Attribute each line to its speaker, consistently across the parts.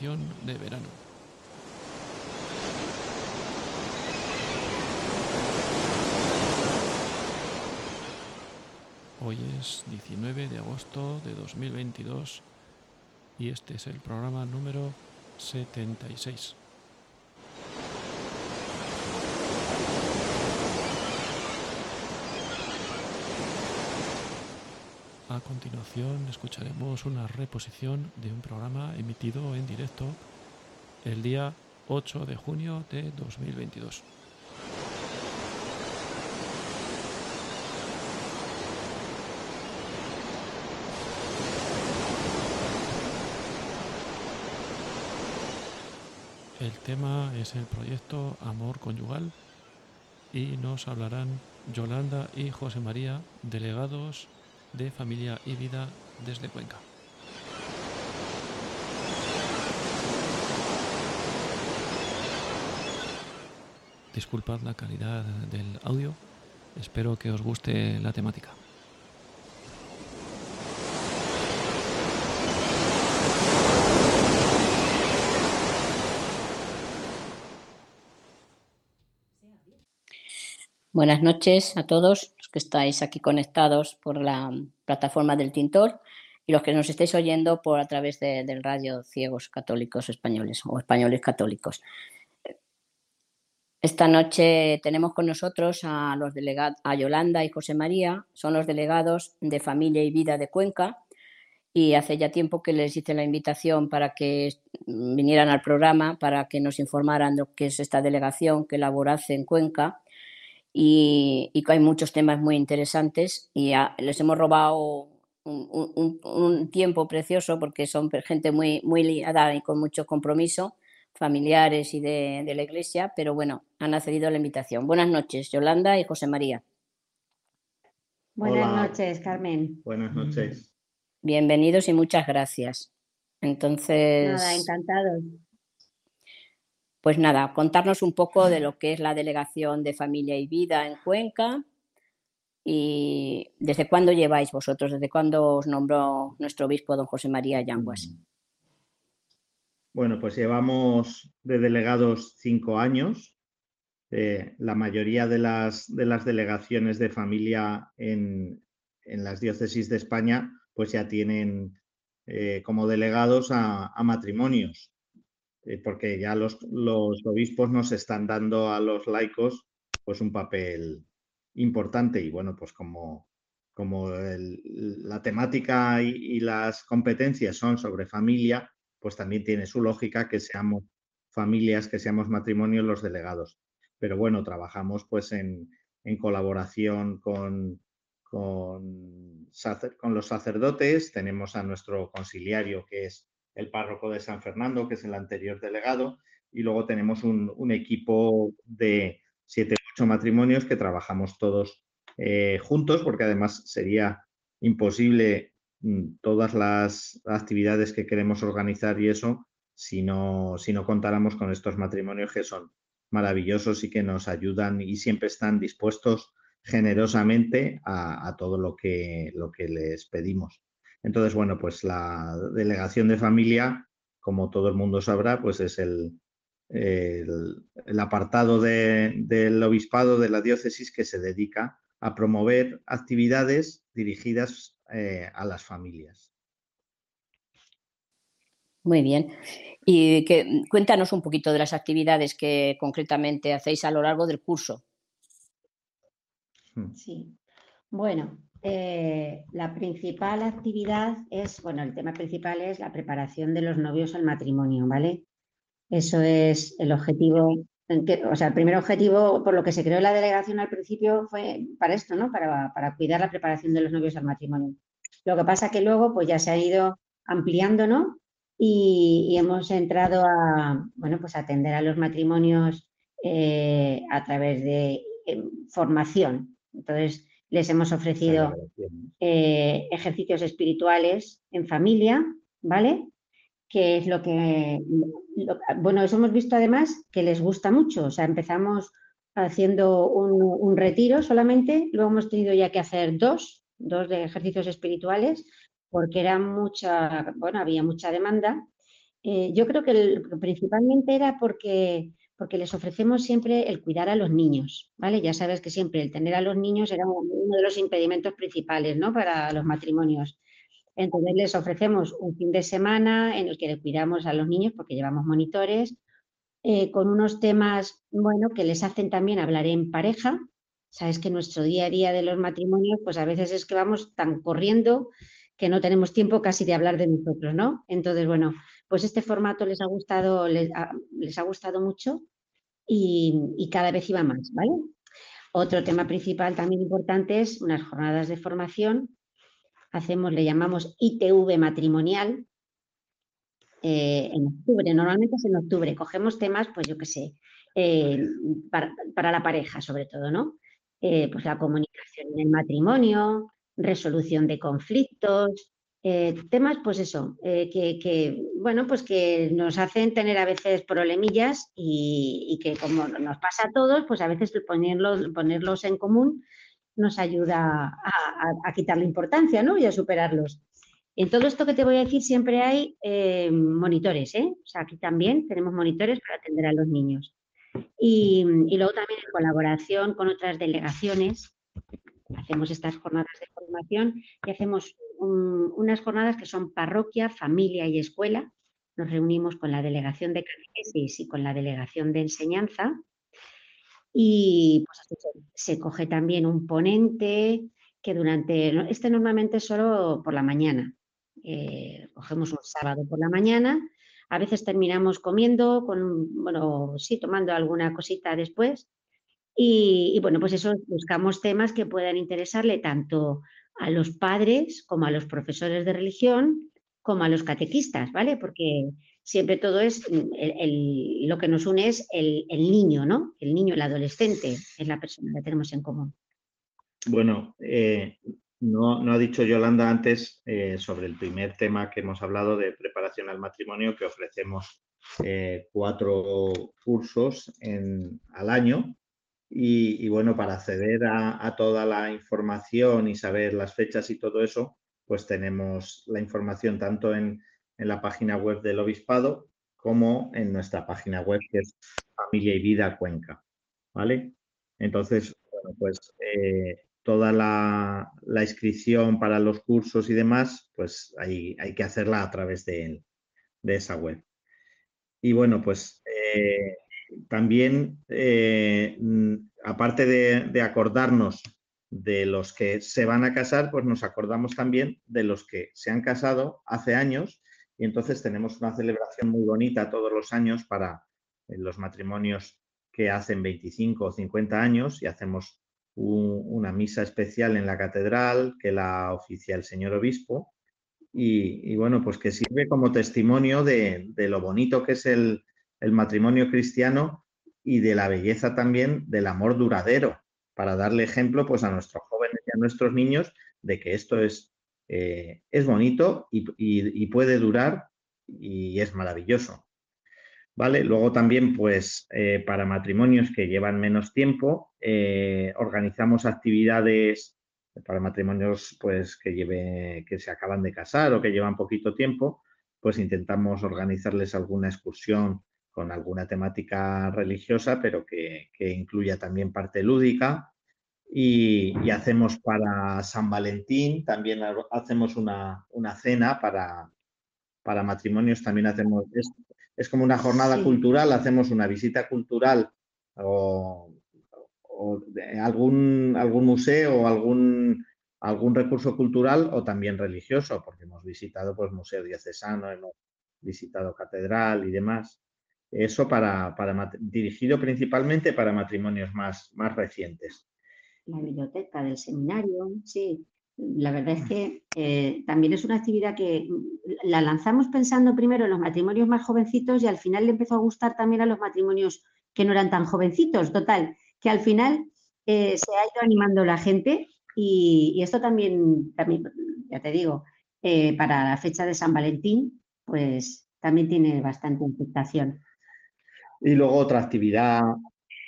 Speaker 1: Edición de verano. Hoy es 19 de agosto de 2022 y este es el programa número 76. A continuación escucharemos una reposición de un programa emitido en directo el día 8 de junio de 2022. El tema es el proyecto Amor Conyugal y nos hablarán Yolanda y José María, delegados de Familia y Vida desde Cuenca. Disculpad la calidad del audio, espero que os guste la temática.
Speaker 2: Buenas noches a todos que estáis aquí conectados por la plataforma del Tintor y los que nos estáis oyendo por a través de- del radio Ciegos Católicos Españoles o Españoles Católicos. Esta noche tenemos con nosotros a los delegados, a Yolanda y José María, son los delegados de Familia y Vida de Cuenca y hace ya tiempo que les hice la invitación para que mm, vinieran al programa, para que nos informaran de lo que es esta delegación que elaborase en Cuenca y, y que hay muchos temas muy interesantes y a- les hemos robado un, un- un- un tiempo precioso porque son gente muy, muy liada y con mucho compromiso, familiares y de, de la iglesia, pero bueno, han accedido a la invitación. Buenas noches, Yolanda y José María.
Speaker 3: Buenas
Speaker 4: Hola.
Speaker 3: noches, Carmen.
Speaker 4: Buenas noches.
Speaker 2: Bienvenidos y muchas gracias. Entonces,
Speaker 3: Nada, encantados.
Speaker 2: Pues nada, contarnos un poco de lo que es la delegación de familia y vida en Cuenca y desde cuándo lleváis vosotros, desde cuándo os nombró nuestro obispo don José María Yanguas.
Speaker 4: Bueno, pues llevamos de delegados cinco años. Eh, la mayoría de las, de las delegaciones de familia en, en las diócesis de España pues ya tienen eh, como delegados a, a matrimonios, eh, porque ya los, los obispos nos están dando a los laicos pues un papel importante y bueno, pues como, como el- la temática y, y las competencias son sobre familia, pues también tiene su lógica que seamos familias, que seamos matrimonios los delegados. Pero bueno, trabajamos pues en, en colaboración con, con, con los sacerdotes, tenemos a nuestro conciliario que es el párroco de San Fernando, que es el anterior delegado, y luego tenemos un, equipo de siete ocho matrimonios que trabajamos todos eh, juntos, porque además sería imposible mm, todas las actividades que queremos organizar y eso si no, si no contáramos con estos matrimonios que son maravillosos y que nos ayudan y siempre están dispuestos generosamente a, a todo lo que, lo que les pedimos. Entonces, bueno, pues la delegación de familia, como todo el mundo sabrá, pues es el, el, el apartado de- del obispado de la diócesis que se dedica a promover actividades dirigidas eh, a las familias.
Speaker 5: Muy bien. Y que, cuéntanos un poquito de las actividades que concretamente hacéis a lo largo del curso.
Speaker 3: Hmm. Sí. Bueno, eh, la principal actividad es, bueno, el tema principal es la preparación de los novios al matrimonio, ¿vale? Eso es el objetivo, o sea, el primer objetivo por lo que se creó la delegación al principio fue para esto, ¿no? Para, para cuidar la preparación de los novios al matrimonio. Lo que pasa que luego pues ya se ha ido ampliando, ¿no? Y, hemos entrado a, bueno, pues atender a los matrimonios eh, a través de formación. Entonces, les hemos ofrecido eh, ejercicios espirituales en familia, ¿vale? Que es lo que, bueno, eso hemos visto además que les gusta mucho. O sea, empezamos haciendo un, un retiro solamente, luego hemos tenido ya que hacer dos, dos de ejercicios espirituales, porque era mucha, bueno, había mucha demanda. Eh, yo creo que principalmente era porque, porque les ofrecemos siempre el cuidar a los niños, ¿vale? Ya sabes que siempre el tener a los niños era uno de los impedimentos principales, ¿no? Para los matrimonios. Entonces les ofrecemos un fin de semana en el que le cuidamos a los niños porque llevamos monitores, eh, con unos temas, bueno, que les hacen también hablar en pareja. Sabes que nuestro día a día de los matrimonios, pues a veces es que vamos tan corriendo que no tenemos tiempo casi de hablar de nosotros, ¿no? Entonces, bueno, pues este formato les ha gustado, les ha, gustado mucho y, cada vez iba más, ¿vale? Otro tema principal también importante es unas jornadas de formación. Hacemos, le llamamos ITV matrimonial, eh, en octubre, normalmente es en octubre, cogemos temas, pues yo qué sé, eh, para, la pareja sobre todo, ¿no? Eh, pues la comunicación en el matrimonio, resolución de conflictos, eh, temas, pues eso, eh, que, bueno, pues que nos hacen tener a veces problemillas y, que como nos pasa a todos, pues a veces ponerlos, ponerlos en común nos ayuda a, quitar la importancia, ¿no? Y a superarlos. En todo esto que te voy a decir siempre hay eh, monitores, ¿eh? O sea, aquí también tenemos monitores para atender a los niños. Y, y luego también en colaboración con otras delegaciones, hacemos estas jornadas de formación y hacemos unas jornadas que son parroquia, familia y escuela. Nos reunimos con la delegación de catequesis y con la delegación de enseñanza. Y pues, se, coge también un ponente que durante, este normalmente solo por la mañana. Eh, cogemos un sábado por la mañana. A veces terminamos comiendo, con, bueno, sí, tomando alguna cosita después y, bueno, pues eso, buscamos temas que puedan interesarle tanto a los padres como a los profesores de religión, como a los catequistas, ¿vale? Porque siempre todo es, mm, lo que nos une es el, niño, ¿no? El niño, el adolescente, es la persona que tenemos en común.
Speaker 4: Bueno, eh, no, ha dicho Yolanda antes eh, sobre el primer tema que hemos hablado de preparación al matrimonio, que ofrecemos eh, cuatro cursos en, al año y, bueno, para acceder a, toda la información y saber las fechas y todo eso, pues tenemos la información tanto en, la página web del Obispado como en nuestra página web que es Familia y Vida Cuenca. ¿Vale? Entonces, bueno, pues eh, toda la, inscripción para los cursos y demás, pues hay, hay que hacerla a través de, de esa web. Y bueno, pues eh, también, eh, mm, aparte de, acordarnos de los que se van a casar, pues nos acordamos también de los que se han casado hace años y entonces tenemos una celebración muy bonita todos los años para eh, los matrimonios que hacen 25 o 50 años y hacemos una misa especial en la catedral que la oficia el señor obispo y, bueno, pues que sirve como testimonio de lo bonito que es el, el matrimonio cristiano y de la belleza también del amor duradero, para darle ejemplo pues, a nuestros jóvenes y a nuestros niños de que esto es, eh, es bonito y, puede durar y es maravilloso. ¿Vale? Luego también, pues, eh, para matrimonios que llevan menos tiempo, eh, organizamos actividades para matrimonios pues, que, lleve, que se acaban de casar o que llevan poquito tiempo, pues intentamos organizarles alguna excursión con alguna temática religiosa, pero que, incluya también parte lúdica. Y, hacemos para San Valentín, también hacemos una, cena para, para matrimonios también hacemos, es, como una jornada cultural, hacemos una visita cultural o, algún, algún museo o algún, algún recurso cultural o también religioso, porque hemos visitado pues museo diocesano, hemos visitado catedral y demás. Eso para, dirigido principalmente para matrimonios más, más recientes.
Speaker 3: La biblioteca del seminario, sí. La verdad es que eh, también es una actividad que mm, la lanzamos pensando primero en los matrimonios más jovencitos y al final le empezó a gustar también a los matrimonios que no eran tan jovencitos. Total, que al final eh, se ha ido animando la gente y, esto también, también, ya te digo, eh, para la fecha de San Valentín, pues también tiene bastante aceptación.
Speaker 4: Y luego otra actividad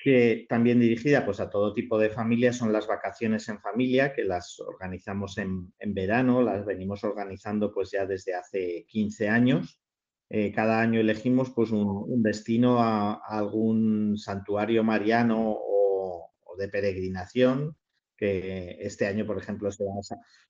Speaker 4: que también dirigida pues, a todo tipo de familias son las vacaciones en familia, que las organizamos en, verano, las venimos organizando pues ya desde hace 15 años. Eh, cada año elegimos pues, un, destino a, algún santuario mariano o, de peregrinación, que este año, por ejemplo, se va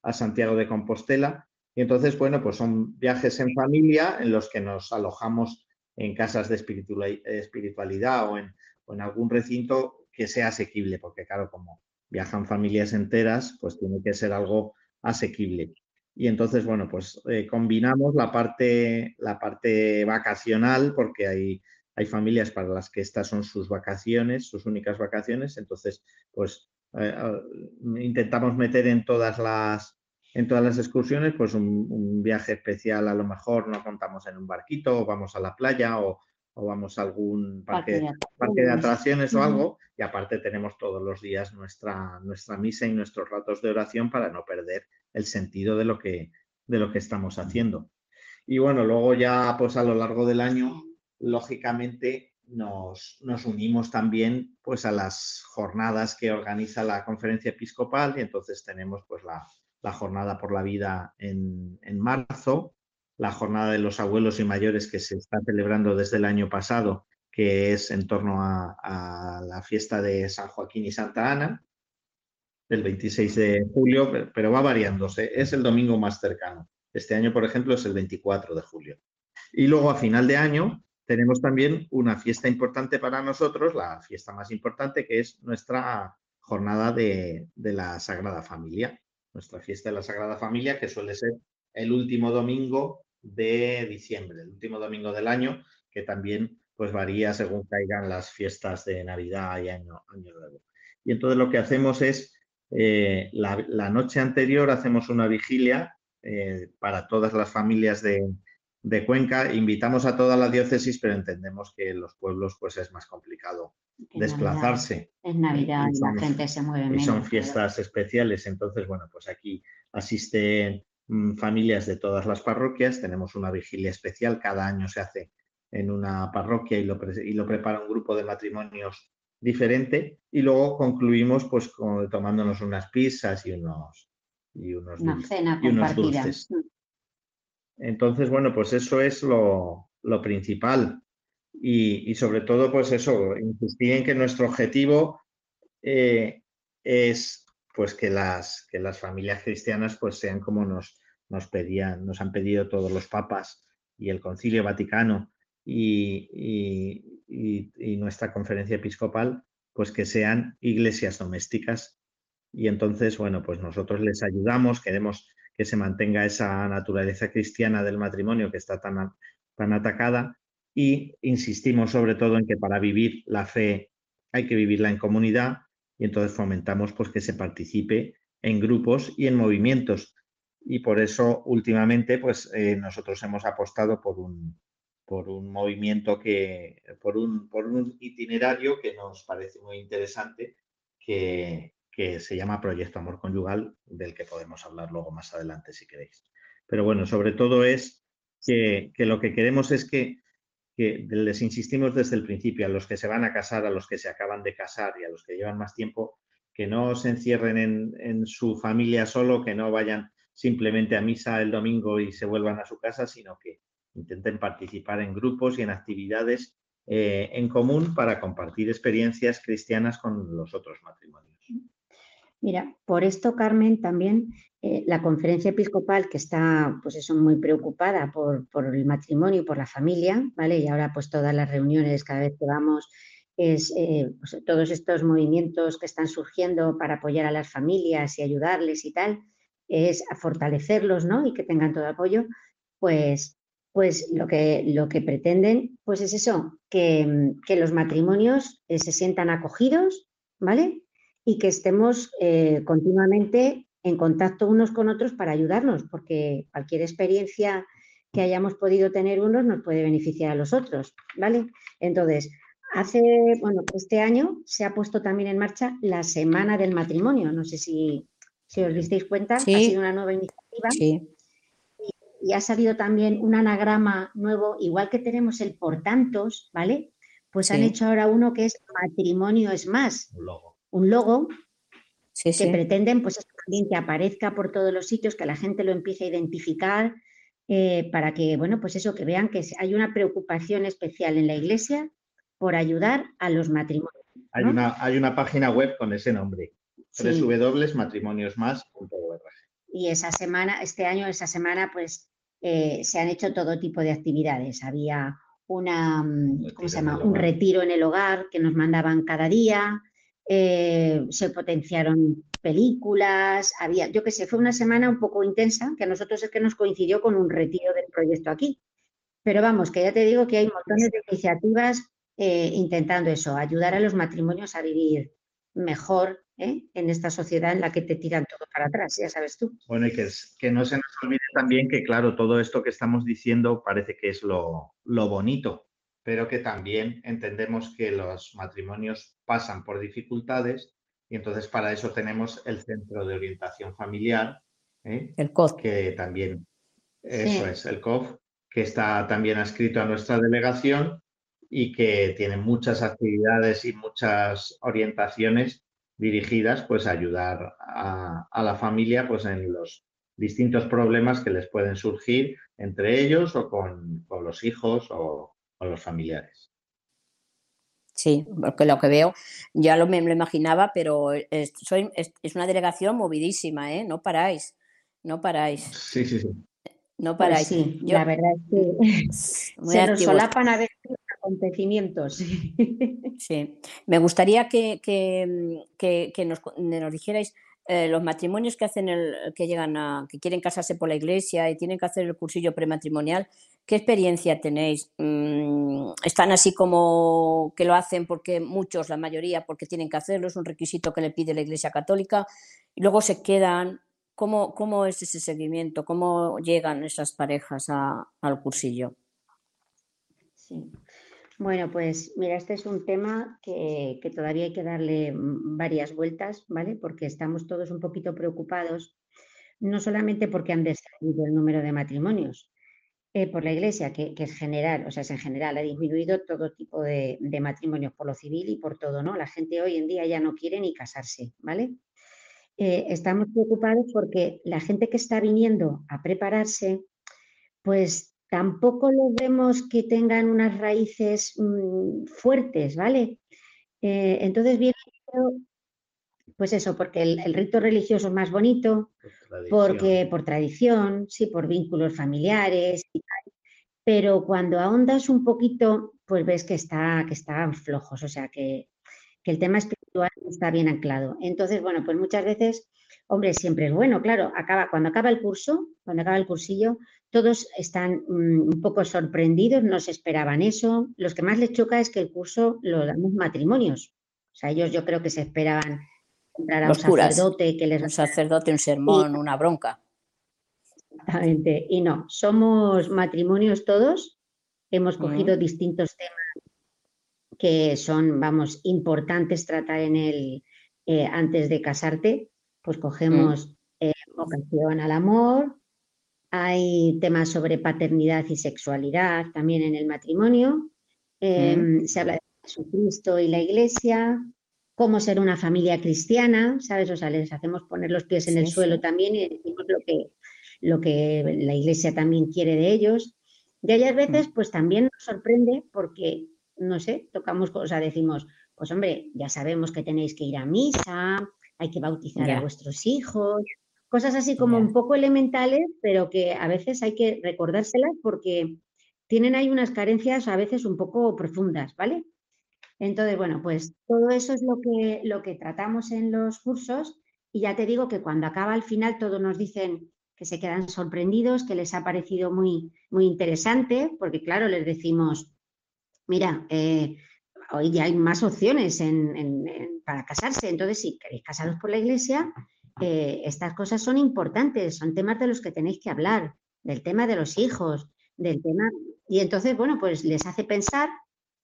Speaker 4: a Santiago de Compostela. Y entonces, bueno, pues son viajes en familia en los que nos alojamos en casas de espiritualidad o en, en algún recinto que sea asequible, porque claro, como viajan familias enteras, pues tiene que ser algo asequible. Y entonces, bueno, pues eh, combinamos la parte, la parte vacacional, porque hay, hay familias para las que estas son sus vacaciones, sus únicas vacaciones, entonces, pues eh, intentamos meter en todas las, en todas las excursiones, pues un, viaje especial, a lo mejor nos montamos en un barquito, o vamos a la playa, o, vamos a algún parque, de atracciones o algo, y aparte tenemos todos los días nuestra, nuestra misa y nuestros ratos de oración para no perder el sentido de lo que, de lo que estamos haciendo. Y bueno, luego ya pues a lo largo del año, lógicamente nos, nos, unimos también pues a las jornadas que organiza la conferencia episcopal y entonces tenemos pues la, la jornada por la vida en, marzo, la jornada de los abuelos y mayores que se está celebrando desde el año pasado, que es en torno a, la fiesta de San Joaquín y Santa Ana, del 26 de julio, pero va variándose, es el domingo más cercano. Este año, por ejemplo, es el 24 de julio. Y luego a final de año tenemos también una fiesta importante para nosotros, la fiesta más importante, que es nuestra jornada de la Sagrada Familia nuestra fiesta de la Sagrada Familia, que suele ser el último domingo de diciembre, el último domingo del año, que también pues varía según caigan las fiestas de Navidad y Año, Nuevo. Y entonces lo que hacemos es, eh, la, noche anterior hacemos una vigilia eh, para todas las familias de, de Cuenca. Invitamos a toda la diócesis, pero entendemos que en los pueblos pues es más complicado desplazarse.
Speaker 3: Es Navidad y, la gente se mueve menos.
Speaker 4: Y son fiestas especiales, entonces, bueno, pues aquí asisten mm, familias de todas las parroquias, tenemos una vigilia especial, cada año se hace en una parroquia y lo, y lo prepara un grupo de matrimonios diferente y luego concluimos pues tomándonos unas pizzas y unos y unos,
Speaker 3: y unos dulces. Mm.
Speaker 4: Entonces, bueno, pues eso es lo, principal. Y, sobre todo, pues eso, insistir en que nuestro objetivo eh, es pues que las, que las familias cristianas pues sean como nos, nos pedían, nos han pedido todos los papas y el Concilio Vaticano y, y, nuestra conferencia episcopal, pues que sean iglesias domésticas. Y entonces, bueno, pues nosotros les ayudamos, queremos que se mantenga esa naturaleza cristiana del matrimonio que está tan, tan atacada y insistimos sobre todo en que para vivir la fe hay que vivirla en comunidad y entonces fomentamos pues que se participe en grupos y en movimientos y por eso últimamente pues eh, nosotros hemos apostado por un por un movimiento que por un, por un itinerario que nos parece muy interesante que, que se llama Proyecto Amor Conyugal, del que podemos hablar luego más adelante si queréis. Pero bueno, sobre todo es que, lo que queremos es que, les insistimos desde el principio a los que se van a casar, a los que se acaban de casar y a los que llevan más tiempo, que no se encierren en, su familia solo, que no vayan simplemente a misa el domingo y se vuelvan a su casa, sino que intenten participar en grupos y en actividades eh, en común para compartir experiencias cristianas con los otros matrimonios.
Speaker 3: Mira, por esto, Carmen, también eh, la conferencia episcopal que está, pues eso, muy preocupada por, el matrimonio y por la familia, ¿vale? Y ahora pues todas las reuniones, cada vez que vamos, es eh, todos estos movimientos que están surgiendo para apoyar a las familias y ayudarles y tal, es a fortalecerlos, ¿no? Y que tengan todo apoyo, pues, pues lo, que, lo que pretenden, pues es eso, que, que los matrimonios se sientan acogidos, ¿vale? Y que estemos eh, continuamente en contacto unos con otros para ayudarnos, porque cualquier experiencia que hayamos podido tener unos nos puede beneficiar a los otros, ¿vale? Entonces, hace, bueno, este año se ha puesto también en marcha la Semana del Matrimonio, no sé si, si os disteis cuenta, ha sido una nueva iniciativa. Sí. Y, ha salido también un anagrama nuevo, igual que tenemos el por tantos, ¿vale? Pues han hecho ahora uno que es matrimonio es más. Un logo un logo que pretenden pues también que aparezca por todos los sitios, que la gente lo empiece a identificar, eh, para que, bueno, pues eso, que vean que hay una preocupación especial en la iglesia por ayudar a los matrimonios.
Speaker 4: Hay, una, hay una página web con ese nombre, sí. www.matrimoniosmas.org.
Speaker 3: Y esa semana, este año, esa semana, pues eh, se han hecho todo tipo de actividades. Había una, ¿cómo se llama? Un retiro en el hogar que nos mandaban cada día, eh, se potenciaron películas, había, yo qué sé, fue una semana un poco intensa, que a nosotros es que nos coincidió con un retiro del proyecto aquí. Pero vamos, que ya te digo que hay montones de iniciativas eh, intentando eso, ayudar a los matrimonios a vivir mejor ¿eh? en esta sociedad en la que te tiran todo para atrás, ya sabes tú.
Speaker 4: Bueno, y que, que no se nos olvide también que, claro, todo esto que estamos diciendo parece que es lo, lo bonito, pero que también entendemos que los matrimonios pasan por dificultades y entonces para eso tenemos el Centro de Orientación Familiar, ¿eh?
Speaker 5: el COF.
Speaker 4: que también, eso es, el COF, que está también adscrito a nuestra delegación y que tiene muchas actividades y muchas orientaciones dirigidas pues a ayudar a, la familia pues en los distintos problemas que les pueden surgir entre ellos o con, con los hijos o, los familiares.
Speaker 5: Sí, porque lo que veo, ya lo me lo imaginaba, pero es, soy, es, una delegación movidísima, ¿eh? No paráis, no paráis.
Speaker 4: Sí, sí, sí.
Speaker 5: No pues paráis.
Speaker 3: la verdad es que se nos solapan a veces acontecimientos.
Speaker 5: Sí, me gustaría que, que, nos, nos dijerais eh, los matrimonios que hacen el, que llegan a, que quieren casarse por la iglesia y tienen que hacer el cursillo prematrimonial, ¿qué experiencia tenéis? Mm, ¿Están así como que lo hacen porque muchos, la mayoría, porque tienen que hacerlo, es un requisito que le pide la iglesia católica, y luego se quedan? ¿Cómo, cómo es ese seguimiento? ¿Cómo llegan esas parejas al cursillo?
Speaker 3: Sí. Bueno, pues mira, este es un tema que, todavía hay que darle mm, varias vueltas, ¿vale? Porque estamos todos un poquito preocupados, no solamente porque han descendido el número de matrimonios eh, por la Iglesia, que, es general, o sea, es en general, ha disminuido todo tipo de, matrimonios por lo civil y por todo, ¿no? La gente hoy en día ya no quiere ni casarse, ¿vale? Eh, estamos preocupados porque la gente que está viniendo a prepararse, pues tampoco los vemos que tengan unas raíces mm, fuertes, ¿vale? Eh, entonces viene, pues eso, porque el, rito religioso es más bonito, porque por tradición, sí, por vínculos familiares pero cuando ahondas un poquito, pues ves que, está, que están flojos, o sea, que, que el tema espiritual está bien anclado. Entonces, bueno, pues muchas veces, hombre, siempre es bueno, claro, acaba, cuando acaba el curso, cuando acaba el cursillo, todos están mm, un poco sorprendidos, no se esperaban eso. Los que más les choca es que el curso lo damos matrimonios. O sea, ellos yo creo que se esperaban
Speaker 5: entrar a un sacerdote que les... Un sacerdote, un sermón, una bronca.
Speaker 3: Exactamente. Y no, somos matrimonios todos. Hemos cogido distintos temas que son, vamos, importantes tratar en el eh, antes de casarte. Pues cogemos eh, vocación al amor, hay temas sobre paternidad y sexualidad también en el matrimonio. Em, se habla de Jesucristo y la Iglesia, cómo ser una familia cristiana, ¿sabes? O sea, les hacemos poner los pies en el suelo también y decimos lo que, lo que la Iglesia también quiere de ellos. Y hay veces, pues también nos sorprende porque, no sé, tocamos cosas, decimos, pues hombre, ya sabemos que tenéis que ir a misa, hay que bautizar a vuestros hijos, cosas así como un poco elementales, pero que a veces hay que recordárselas porque tienen ahí unas carencias a veces un poco profundas, ¿vale? Entonces, bueno, pues todo eso es lo que, lo que tratamos en los cursos y ya te digo que cuando acaba al final todos nos dicen que se quedan sorprendidos, que les ha parecido muy, muy interesante, porque claro, les decimos, mira, eh, hoy ya hay más opciones para casarse, entonces si queréis casaros por la iglesia, eh, estas cosas son importantes, son temas de los que tenéis que hablar, del tema de los hijos, del tema... Y entonces, bueno, pues les hace pensar,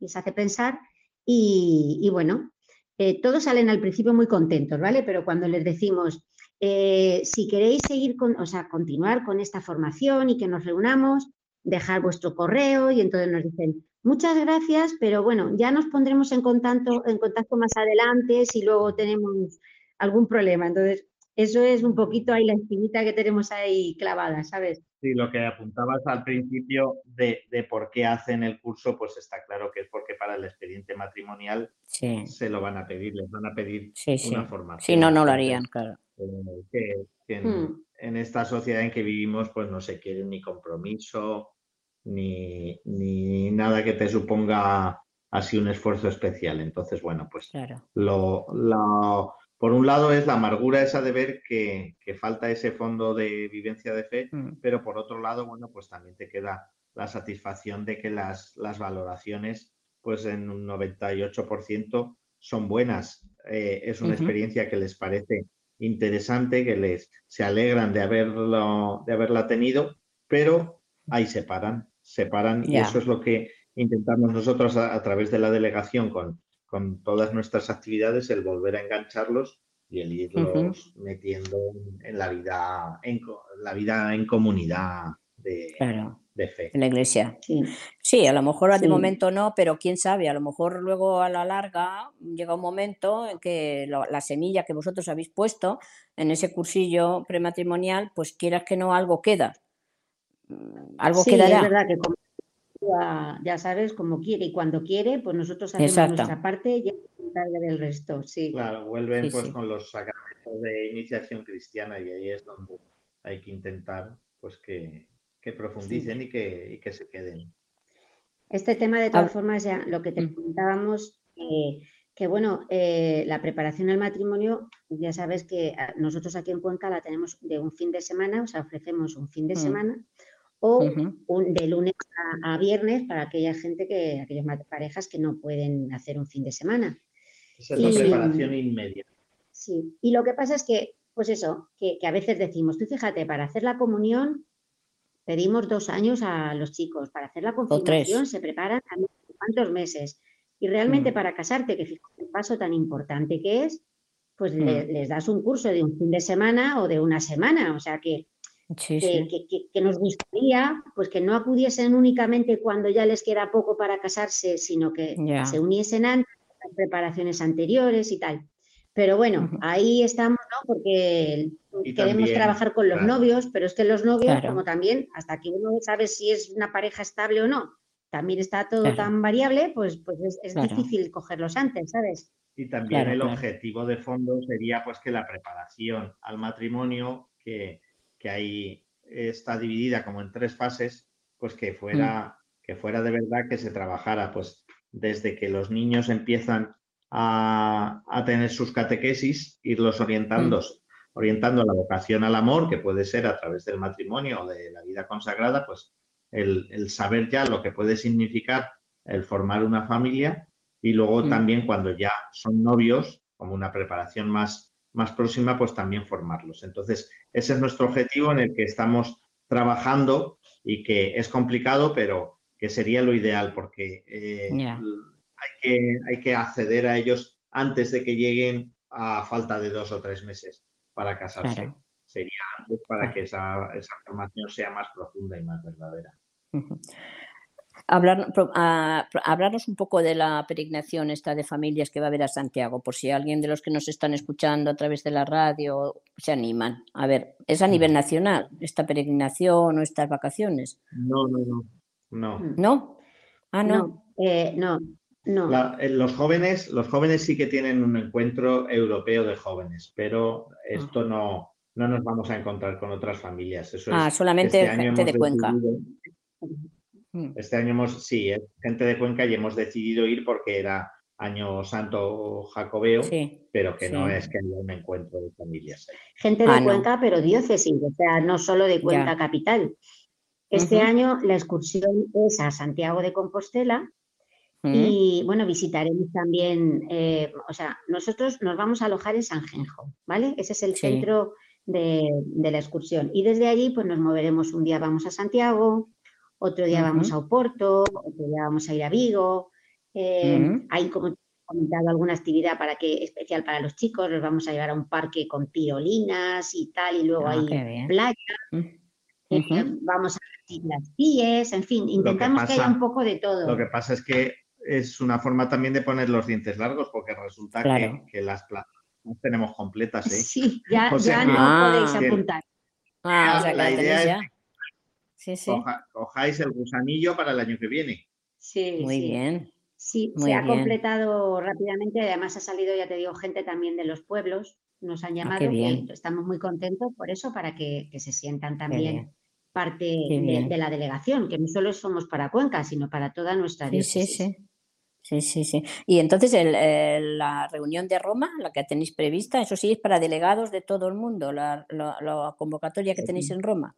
Speaker 3: les hace pensar y, bueno, eh, todos salen al principio muy contentos, ¿vale? Pero cuando les decimos, eh, si queréis seguir con, o sea, continuar con esta formación y que nos reunamos, dejar vuestro correo y entonces nos dicen, muchas gracias, pero bueno, ya nos pondremos en contacto, en contacto más adelante si luego tenemos algún problema. Entonces, eso es un poquito ahí la espinita que tenemos ahí clavada, ¿sabes?
Speaker 4: Sí, lo que apuntabas al principio de, por qué hacen el curso, pues está claro que es porque para el expediente matrimonial se lo van a pedir, les van a pedir una formación.
Speaker 5: Si no, no lo harían, claro.
Speaker 4: Eh, hmm. en, esta sociedad en que vivimos, pues no se quiere ni compromiso, ni, nada que te suponga así un esfuerzo especial. Entonces, bueno, pues lo, por un lado es la amargura esa de ver que, falta ese fondo de vivencia de fe, hmm. pero por otro lado, bueno, pues también te queda la satisfacción de que las, las valoraciones, pues en un 98% son buenas. Eh, es una experiencia que les parece interesante, que les se alegran de haberlo, de haberla tenido, pero ahí se paran, se paran y eso es lo que intentamos nosotros a, través de la delegación con, con, todas nuestras actividades, el volver a engancharlos y el irlos metiendo en, la vida, en la vida en comunidad de, fe.
Speaker 5: En la iglesia. Sí, a lo mejor de momento no, pero quién sabe, a lo mejor luego a la larga llega un momento en que la semilla que vosotros habéis puesto en ese cursillo prematrimonial, pues quieras que no, algo queda.
Speaker 3: Mm, algo sí, quedará. Es verdad que como, ya, sabes, como quiere y cuando quiere, pues nosotros hacemos nuestra parte y encarga del resto. Sí.
Speaker 4: Claro, vuelven pues con los sacramentos de iniciación cristiana y ahí es donde hay que intentar pues que, que profundicen y, que, y, que, se queden.
Speaker 3: Este tema, de todas formas, ya lo que te mm. comentábamos, eh, que bueno, eh, la preparación al matrimonio, ya sabes que ah, nosotros aquí en Cuenca la tenemos de un fin de semana, o sea, ofrecemos un fin de mm. semana o un, de lunes a, viernes para aquella gente que, aquellas parejas que no pueden hacer un fin de semana.
Speaker 4: Esa es la preparación inmediata.
Speaker 3: Sí, y lo que pasa es que, pues eso, que, que a veces decimos, tú fíjate, para hacer la comunión Pedimos dos años a los chicos. Para hacer la confirmación se preparan a cuántos meses. Y realmente mm. para casarte, que fíjate el paso tan importante que es, pues mm. les das un curso de un fin de semana o de una semana. O sea que, que, nos gustaría pues que no acudiesen únicamente cuando ya les queda poco para casarse, sino que se uniesen antes, las preparaciones anteriores y tal. Pero bueno, ahí estamos, ¿no? Porque queremos trabajar con los novios, pero es que los novios, como también, hasta que uno sabe si es una pareja estable o no, también está todo tan variable, pues, pues es, difícil cogerlos antes, ¿sabes?
Speaker 4: Y también el objetivo de fondo sería pues que la preparación al matrimonio, que, que ahí está dividida como en tres fases, pues que fuera, mm. que fuera de verdad que se trabajara pues desde que los niños empiezan a, tener sus catequesis, irlos orientando, mm. orientando la vocación al amor, que puede ser a través del matrimonio o de la vida consagrada, pues el, saber ya lo que puede significar el formar una familia y luego mm. también cuando ya son novios, como una preparación más, más próxima, pues también formarlos. Entonces, ese es nuestro objetivo en el que estamos trabajando y que es complicado, pero que sería lo ideal porque eh, hay que, hay que acceder a ellos antes de que lleguen a falta de dos o tres meses para casarse. Sería antes para que esa, esa, formación sea más profunda y más verdadera.
Speaker 5: Hablar, hablarnos un poco de la peregrinación esta de familias que va a haber a Santiago, por si alguien de los que nos están escuchando a través de la radio se animan. A ver, ¿es a nivel nacional esta peregrinación o estas vacaciones?
Speaker 4: No, no, no.
Speaker 5: ¿No? ¿No? Ah, no.
Speaker 3: no, eh,
Speaker 4: No. Eh, los, jóvenes, los jóvenes sí que tienen un encuentro europeo de jóvenes, pero esto no, no nos vamos a encontrar con otras familias. Eso
Speaker 5: ah, solamente este gente de Cuenca.
Speaker 4: Mm. Este año hemos, sí, es gente de Cuenca y hemos decidido ir porque era año santo jacobeo, pero que no es que haya un encuentro de familias.
Speaker 3: Gente de ah, Cuenca, pero diócesis, o sea, no solo de Cuenca capital. Este año la excursión es a Santiago de Compostela y bueno, visitaremos también, eh, o sea, nosotros nos vamos a alojar en San Genjo, ¿vale? Ese es el centro de, la excursión. Y desde allí pues nos moveremos, un día vamos a Santiago, otro día vamos a Oporto, otro día vamos a ir a Vigo. Eh, hay, como he comentado, alguna actividad para que, especial para los chicos, los vamos a llevar a un parque con tirolinas y tal, y luego ah, hay playa. Eh, vamos a las pies, en fin, intentamos que, haya un poco de todo.
Speaker 4: Lo que pasa es que es una forma también de poner los dientes largos, porque resulta que, las plazas no tenemos completas. ¿eh?
Speaker 3: Sí, ya, no podéis apuntar.
Speaker 4: Ah, la idea es sí, cojáis el gusanillo para el año que viene.
Speaker 3: Sí,
Speaker 5: muy bien.
Speaker 3: Sí, se ha completado rápidamente. Además, ha salido, ya te digo, gente también de los pueblos. Nos han ah, llamado. estamos muy contentos por eso, para que, se sientan también parte de, la delegación, que no solo somos para Cuenca, sino para toda nuestra diócesis.
Speaker 5: Sí, sí, sí. Sí, sí, Y entonces la reunión de Roma, la que tenéis prevista, eso sí es para delegados de todo el mundo, la, convocatoria que tenéis en Roma.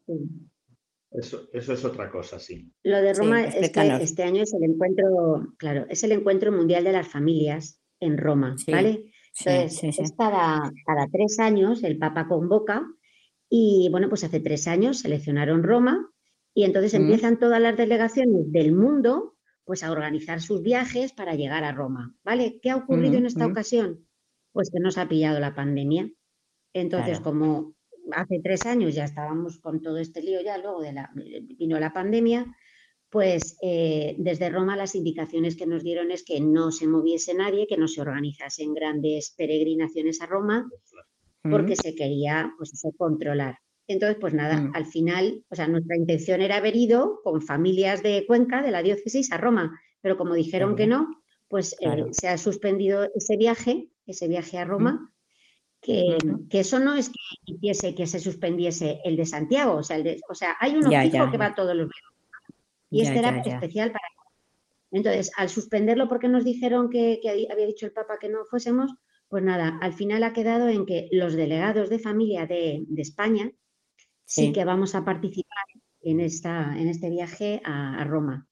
Speaker 4: Eso, eso, es otra cosa, sí.
Speaker 3: Lo de Roma este año es el encuentro, claro, es el encuentro mundial de las familias en Roma, ¿vale? Entonces, es cada, cada tres años el Papa convoca y bueno, pues hace tres años seleccionaron Roma y entonces mm. empiezan todas las delegaciones del mundo pues a organizar sus viajes para llegar a Roma, ¿vale? ¿Qué ha ocurrido en esta ocasión? Pues que nos ha pillado la pandemia. Entonces, como hace tres años ya estábamos con todo este lío ya, luego de la, vino la pandemia, pues eh, desde Roma las indicaciones que nos dieron es que no se moviese nadie, que no se organizasen grandes peregrinaciones a Roma, porque se quería pues eso, controlar. Entonces, pues nada, mm. al final, o sea, nuestra intención era haber ido con familias de Cuenca, de la diócesis, a Roma, pero como dijeron que no, pues eh, se ha suspendido ese viaje, ese viaje a Roma, que, eso no es que hiciese que se suspendiese el de Santiago, o sea, o sea hay uno fijo que va todos los días. Y este era especial para... Entonces, al suspenderlo porque nos dijeron que, que había dicho el Papa que no fuésemos, pues nada, al final ha quedado en que los delegados de familia de, España sí. que vamos a participar en, esta, en este viaje a, Roma.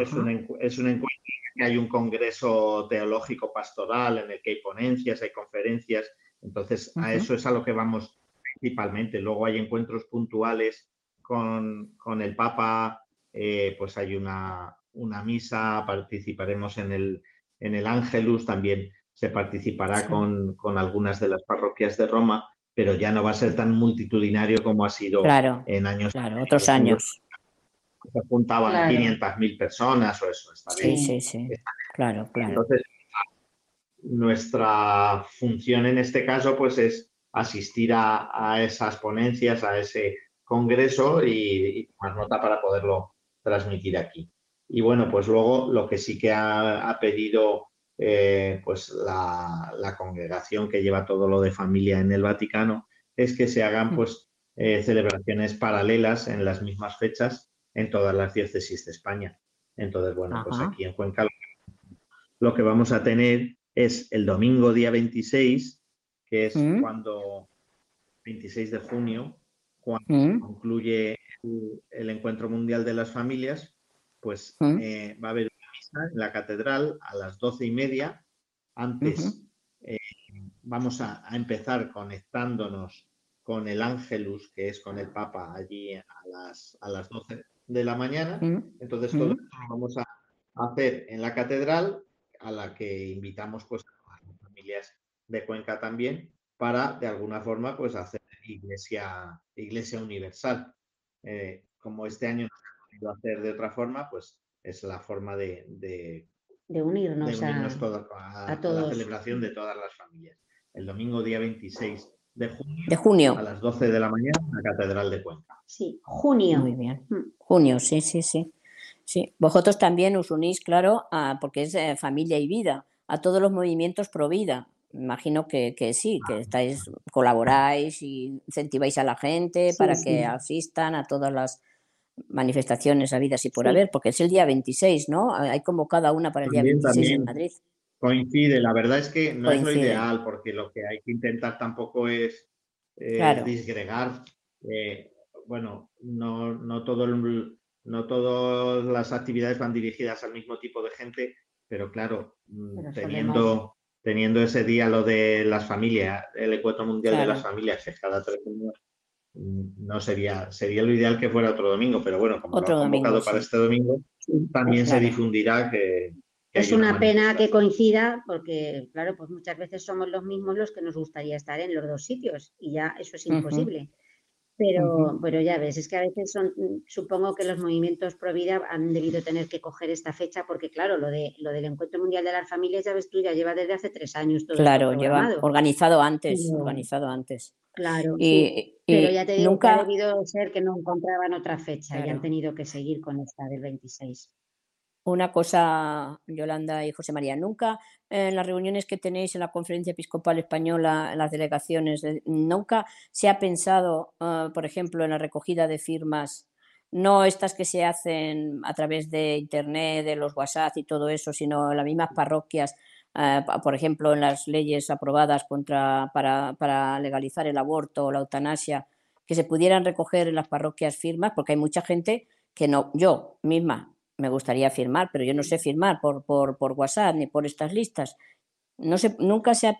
Speaker 4: Es un, es un, encuentro que hay un congreso teológico pastoral en el que hay ponencias, hay conferencias, entonces a eso es a lo que vamos principalmente. Luego hay encuentros puntuales con, el Papa, eh, pues hay una, una, misa, participaremos en el, en el Ángelus también se participará con, algunas de las parroquias de Roma, pero ya no va a ser tan multitudinario como ha sido en años.
Speaker 5: Claro, otros años.
Speaker 4: Se juntaban 500.000 personas o eso. Está
Speaker 5: sí, sí, sí. Claro, claro.
Speaker 4: Entonces, nuestra función en este caso, pues es asistir a, esas ponencias, a ese congreso y, tomar nota para poderlo transmitir aquí. Y bueno, pues luego lo que sí que ha pedido eh, pues la, congregación que lleva todo lo de familia en el Vaticano, es que se hagan mm. pues eh, celebraciones paralelas en las mismas fechas en todas las diócesis de España. Entonces, bueno, pues aquí en Cuenca lo que vamos a tener es el domingo día 26, que es mm. cuando, 26 de junio, cuando mm. concluye el, Encuentro Mundial de las Familias, pues eh, va a haber en la catedral a las doce y media. Antes eh, vamos a, empezar conectándonos con el Ángelus, que es con el Papa allí a las, a las 12 de la mañana. Entonces, todo esto lo vamos a hacer en la catedral, a la que invitamos pues, a las familias de Cuenca también, para de alguna forma pues, hacer iglesia, iglesia universal. Eh, como este año no se ha podido hacer de otra forma, pues es la forma de, de,
Speaker 3: unirnos,
Speaker 4: a, la celebración de todas las familias. El domingo día 26 de junio,
Speaker 5: de junio.
Speaker 4: a las 12 de la mañana en la Catedral de Cuenca.
Speaker 3: Sí, junio.
Speaker 5: Muy bien. Mm. Junio, sí, sí, sí.
Speaker 2: Sí, vosotros también os unís, claro, porque es eh, familia y vida, a todos los movimientos pro vida. Imagino que, sí, que estáis, colaboráis y incentiváis a la gente para que asistan a todas las manifestaciones habidas y por haber, porque es el día 26, ¿no? Hay como cada una para el día 26 en Madrid.
Speaker 4: Coincide, la verdad es que no es lo ideal, porque lo que hay que intentar tampoco es eh, disgregar. Eh, bueno, no, no todo el, no todas las actividades van dirigidas al mismo tipo de gente, pero claro, mm, teniendo, teniendo ese día lo de las familias, el encuentro mundial de las familias, que cada tres años, mm, no sería, sería lo ideal que fuera otro domingo, pero bueno, como lo han convocado para este domingo, también se difundirá que,
Speaker 3: es una pena que coincida porque, claro, pues muchas veces somos los mismos los que nos gustaría estar en los dos sitios y ya eso es imposible. Pero, pero ya ves, es que a veces son, mm, supongo que los movimientos pro vida han debido tener que coger esta fecha porque, claro, lo, de, lo del Encuentro Mundial de las Familias, ya ves tú, ya lleva desde hace tres años todo
Speaker 2: Claro, lleva organizado antes, organizado antes.
Speaker 3: Claro, y, pero ya te digo nunca... que ha debido ser que no encontraban otra fecha y han tenido que seguir con esta del 26.
Speaker 2: Una cosa, Yolanda y José María, nunca en las reuniones que tenéis en la Conferencia Episcopal Española, en las delegaciones, eh, nunca se ha pensado, ah, por ejemplo, en la recogida de firmas, no estas que se hacen a través de Internet, de los WhatsApp y todo eso, sino en las mismas parroquias, ah, por ejemplo, en las leyes aprobadas contra, para, para legalizar el aborto o la eutanasia, que se pudieran recoger en las parroquias firmas, porque hay mucha gente que no, yo misma me gustaría firmar, pero yo no sé firmar por, por, por WhatsApp ni por estas listas. No sé, nunca se ha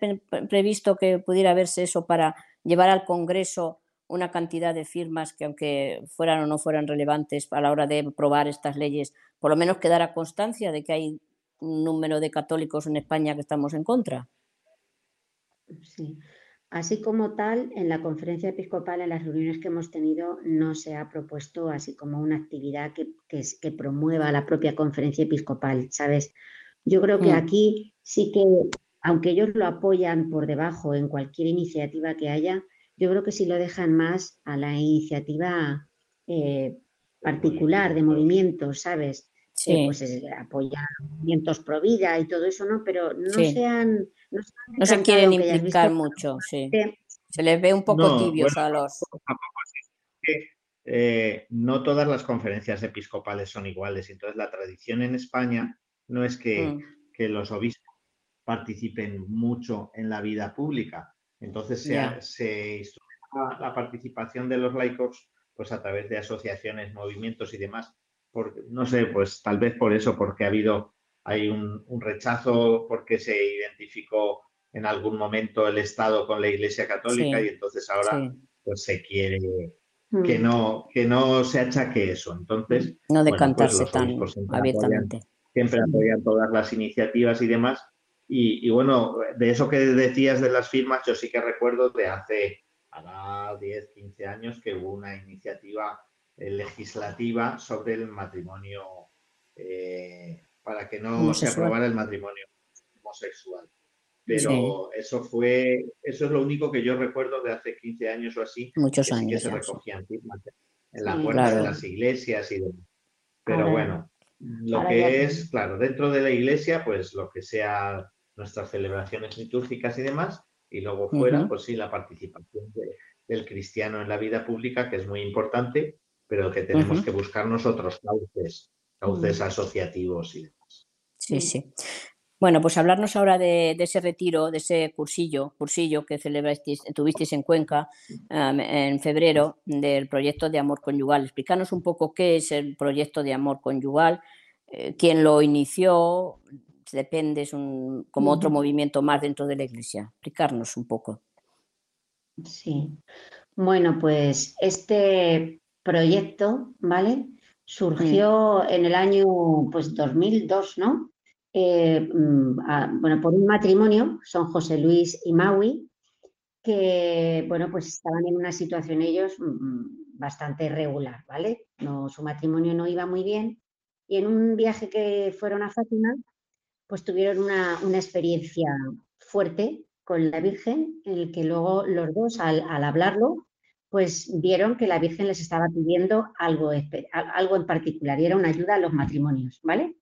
Speaker 2: previsto que pudiera verse eso para llevar al Congreso una cantidad de firmas que aunque fueran o no fueran relevantes a la hora de aprobar estas leyes, por lo menos quedara constancia de que hay un número de católicos en España que estamos en contra.
Speaker 3: Sí. Así como tal, en la conferencia episcopal, en las reuniones que hemos tenido, no se ha propuesto así como una actividad que, que, promueva la propia conferencia episcopal, ¿sabes? Yo creo que mm. aquí sí que, aunque ellos lo apoyan por debajo en cualquier iniciativa que haya, yo creo que sí lo dejan más a la iniciativa eh, particular de movimientos, ¿sabes? Sí. pues eh, apoyan movimientos pro vida y todo eso, ¿no? Pero no se han
Speaker 2: no, se quieren implicar mucho, sí. Se les ve un poco tibios a los.
Speaker 4: Eh, no todas las conferencias episcopales son iguales. Entonces, la tradición en España no es que, mm. que los obispos participen mucho en la vida pública. Entonces, se, se instrumenta la participación de los laicos pues a través de asociaciones, movimientos y demás. Por, no sé, pues tal vez por eso, porque ha habido hay un, rechazo porque se identificó en algún momento el Estado con la Iglesia Católica y entonces ahora pues se quiere que mm. no, que no se achaque eso. Entonces,
Speaker 2: no pues, decantarse tan abiertamente.
Speaker 4: siempre apoyan todas las iniciativas y demás. Y, bueno, de eso que decías de las firmas, yo sí que recuerdo de hace 10, 15 años que hubo una iniciativa legislativa sobre el matrimonio eh, para que no se aprobara el matrimonio homosexual. Pero eso fue, eso es lo único que yo recuerdo de hace 15 años o así.
Speaker 2: Muchos años.
Speaker 4: que se recogían en la puerta de las iglesias y demás. Pero bueno, lo que es, claro, dentro de la iglesia, pues lo que sea nuestras celebraciones litúrgicas y demás, y luego fuera, pues sí, la participación del cristiano en la vida pública, que es muy importante, pero que tenemos que buscar nosotros cauces cauces mm. asociativos y demás.
Speaker 2: Sí, sí. Bueno, pues hablarnos ahora de, ese retiro, de ese cursillo, cursillo que celebrasteis, tuvisteis en Cuenca en febrero del proyecto de amor conyugal. Explícanos un poco qué es el proyecto de amor conyugal, eh, quién lo inició, depende, es un, como otro movimiento más dentro de la Iglesia. Explicarnos un poco.
Speaker 3: Sí. Bueno, pues este proyecto, ¿vale? surgió en el año pues 2002, ¿no? Eh, mm, bueno, por un matrimonio, son José Luis y Maui, que, bueno, pues estaban en una situación ellos mm, bastante regular, ¿vale? No, su matrimonio no iba muy bien y en un viaje que fueron a Fátima, pues tuvieron una, experiencia fuerte con la Virgen, en el que luego los dos, al, al hablarlo, pues vieron que la Virgen les estaba pidiendo algo, algo en particular y era una ayuda a los matrimonios, ¿vale?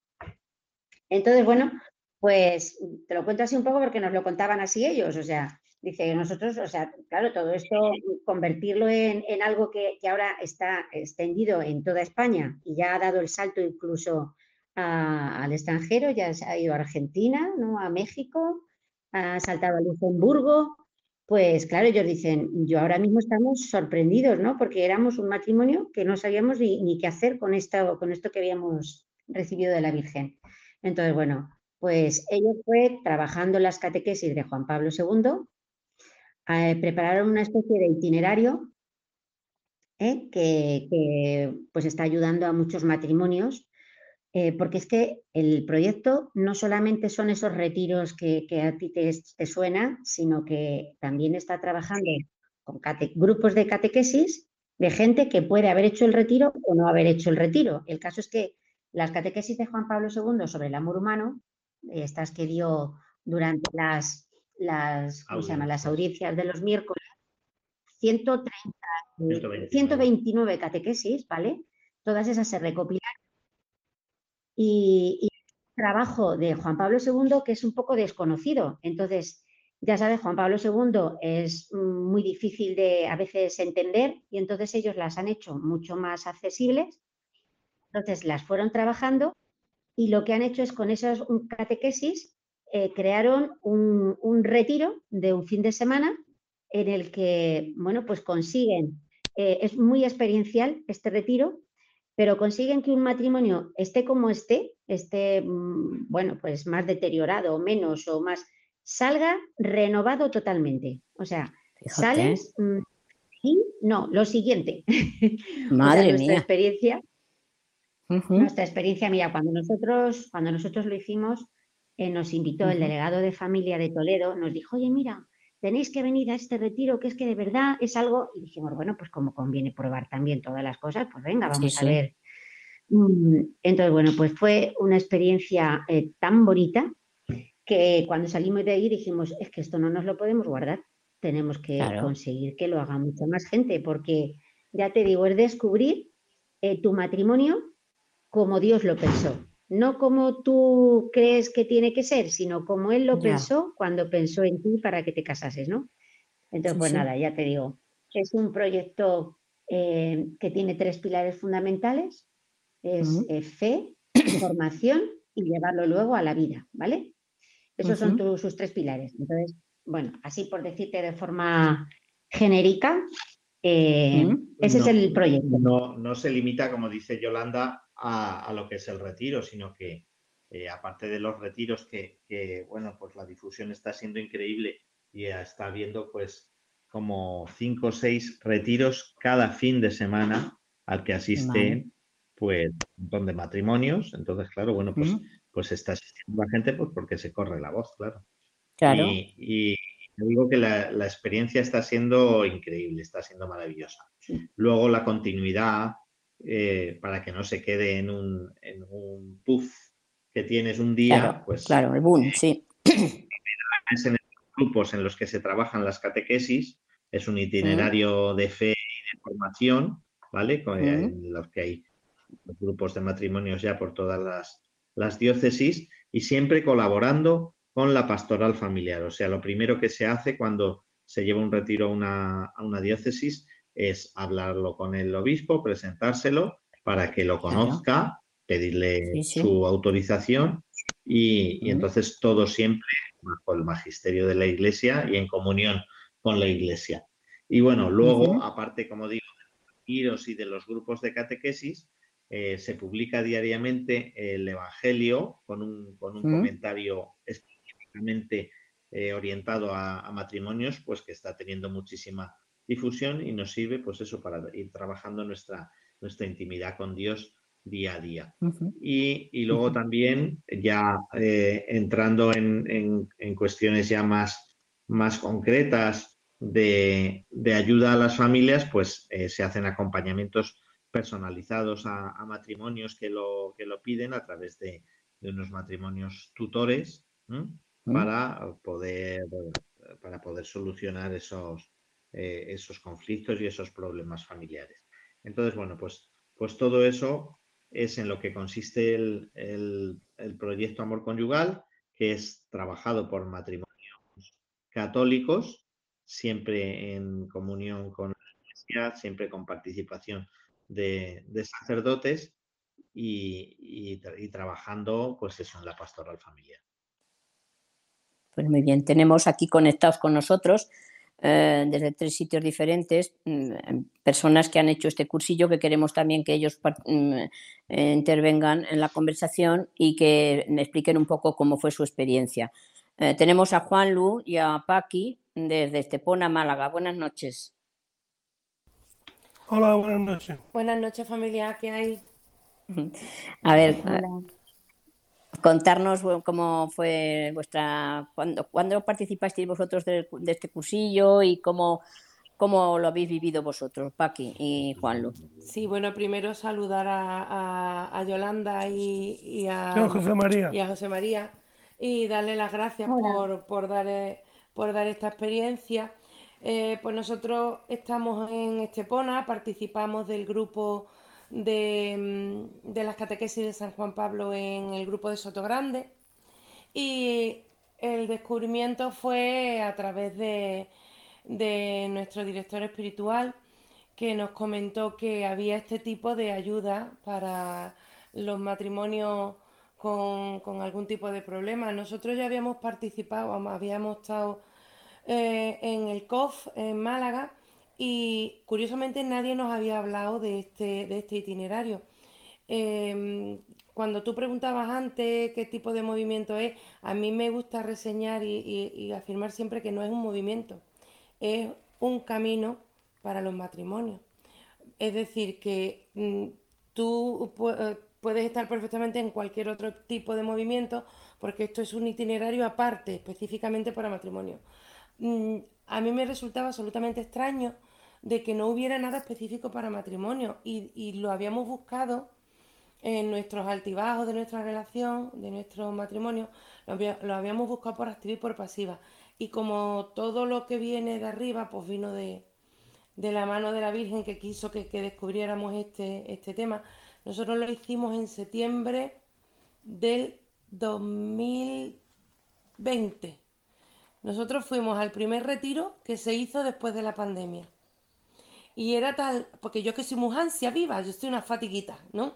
Speaker 3: Entonces, bueno, pues te lo cuento así un poco porque nos lo contaban así ellos, o sea, dice nosotros, o sea, claro, todo esto, convertirlo en, algo que, ahora está extendido en toda España y ya ha dado el salto incluso al extranjero, ya se ha ido a Argentina, ¿no? a México, ha saltado a Luxemburgo, pues claro, ellos dicen, yo ahora mismo estamos sorprendidos, ¿no? Porque éramos un matrimonio que no sabíamos ni, qué hacer con esto, con esto que habíamos recibido de la Virgen. Entonces, bueno, pues ellos fue trabajando las catequesis de Juan Pablo II, eh, prepararon una especie de itinerario ¿eh? que, pues está ayudando a muchos matrimonios eh, porque es que el proyecto no solamente son esos retiros que, a ti te, te, suena, sino que también está trabajando con grupos de catequesis de gente que puede haber hecho el retiro o no haber hecho el retiro. El caso es que las catequesis de Juan Pablo II sobre el amor humano, estas que dio durante las, las, las audiencias de los miércoles, 130, 129 catequesis, ¿vale? Todas esas se recopilaron y, trabajo de Juan Pablo II que es un poco desconocido. Entonces, ya sabes, Juan Pablo II es muy difícil de a veces entender y entonces ellos las han hecho mucho más accesibles. Entonces las fueron trabajando y lo que han hecho es con esas catequesis eh, crearon un, un, retiro de un fin de semana en el que, bueno, pues consiguen, eh, es muy experiencial este retiro, pero consiguen que un matrimonio esté como esté, esté, mm, bueno, pues más deteriorado o menos o más, salga renovado totalmente. O sea, sales mm, y no, lo siguiente.
Speaker 5: Madre
Speaker 3: nuestra
Speaker 5: mía.
Speaker 3: experiencia, nuestra experiencia, mira, cuando nosotros, cuando nosotros lo hicimos, eh, nos invitó el delegado de familia de Toledo, nos dijo, oye, mira, tenéis que venir a este retiro, que es que de verdad es algo, y dijimos, bueno, pues como conviene probar también todas las cosas, pues venga, vamos a ver. Mm, entonces, bueno, pues fue una experiencia eh, tan bonita que cuando salimos de ahí dijimos, es que esto no nos lo podemos guardar, tenemos que conseguir que lo haga mucha más gente, porque ya te digo, es descubrir eh, tu matrimonio como Dios lo pensó no como tú crees que tiene que ser, sino como él lo pensó cuando pensó en ti para que te casases, ¿no? Entonces, pues nada, ya te digo, es un proyecto eh, que tiene tres pilares fundamentales, es eh, fe, formación y llevarlo luego a la vida, ¿vale? Esos son sus tres pilares. Entonces, bueno, así por decirte de forma genérica, eh, ese es el proyecto.
Speaker 4: No, no se limita, como dice Yolanda, a, lo que es el retiro, sino que eh, aparte de los retiros que, bueno, pues la difusión está siendo increíble y está habiendo pues como cinco o seis retiros cada fin de semana al que asisten pues un montón de matrimonios. Entonces, claro, bueno, pues, pues está asistiendo la gente pues porque se corre la voz, claro.
Speaker 5: Claro.
Speaker 4: Y, digo que la, experiencia está siendo increíble, está siendo maravillosa. Luego la continuidad, eh, para que no se quede en un, en un puff que tienes un día,
Speaker 5: claro,
Speaker 4: pues...
Speaker 5: Claro, el boom,
Speaker 4: eh,
Speaker 5: sí.
Speaker 4: En grupos en los que se trabajan las catequesis, es un itinerario de fe y de formación, ¿vale? En los que hay grupos de matrimonios ya por todas las, las diócesis y siempre colaborando con la pastoral familiar. O sea, lo primero que se hace cuando se lleva un retiro a una, a una diócesis es hablarlo con el obispo, presentárselo para que lo conozca, pedirle su autorización y, entonces todo siempre bajo el magisterio de la iglesia y en comunión con la iglesia. Y bueno, luego, aparte, como digo, de los y de los grupos de catequesis, eh, se publica diariamente el Evangelio con un, comentario específicamente eh, orientado a, a, matrimonios, pues que está teniendo muchísima difusión y nos sirve pues eso para ir trabajando nuestra, nuestra intimidad con Dios día a día. y, luego también ya eh, entrando en, cuestiones ya más, más concretas de, ayuda a las familias, pues eh, se hacen acompañamientos personalizados a, matrimonios que lo, que lo piden a través de, unos matrimonios tutores para poder, para poder solucionar esos, eh, esos conflictos y esos problemas familiares. Entonces, bueno, pues, pues todo eso es en lo que consiste el, el proyecto Amor Conyugal, que es trabajado por matrimonios católicos, siempre en comunión con la Iglesia, siempre con participación de, sacerdotes y, trabajando pues eso en la pastoral familiar.
Speaker 5: Pues muy bien, tenemos aquí conectados con nosotros eh, desde tres sitios diferentes mm, personas que han hecho este cursillo que queremos también que ellos mm, eh, intervengan en la conversación y que me expliquen un poco cómo fue su experiencia. Eh, tenemos a Juan Lu y a Paqui desde Estepona, Málaga. Buenas noches.
Speaker 6: Hola, buenas noches.
Speaker 7: Buenas noches, familia. ¿Qué hay?
Speaker 5: A ver, contarnos cómo fue vuestra. ¿Cuándo, ¿cuándo participasteis vosotros de, este cursillo y cómo, cómo lo habéis vivido vosotros, Paqui y Juanlu?
Speaker 7: Sí, bueno, primero saludar a, Yolanda y, a,
Speaker 6: José María.
Speaker 7: y a José María y darle las gracias por, por, dar, por dar esta experiencia. Eh, pues nosotros estamos en Estepona, participamos del grupo de, mm, de, las catequesis de San Juan Pablo en el grupo de Soto Grande y el descubrimiento fue a través de, de nuestro director espiritual que nos comentó que había este tipo de ayuda para los matrimonios con, con algún tipo de problema. Nosotros ya habíamos participado, habíamos estado eh, en el COF en Málaga y curiosamente nadie nos había hablado de este, de este itinerario. Em, cuando tú preguntabas antes qué tipo de movimiento es, a mí me gusta reseñar y, afirmar siempre que no es un movimiento, es un camino para los matrimonios. Es decir, que mm, tú eh, puedes estar perfectamente en cualquier otro tipo de movimiento porque esto es un itinerario aparte, específicamente para matrimonio. Mm, a mí me resultaba absolutamente extraño de que no hubiera nada específico para matrimonio y, lo habíamos buscado en nuestros altibajos de nuestra relación, de nuestro matrimonio, lo, habíamos buscado por activa y por pasiva. Y como todo lo que viene de arriba, pues vino de, la mano de la Virgen que quiso que, descubriéramos este, este tema, nosotros lo hicimos en septiembre del 2020. Nosotros fuimos al primer retiro que se hizo después de la pandemia. Y era tal, porque yo que soy muy ansia viva, yo soy una fatiguita, ¿no?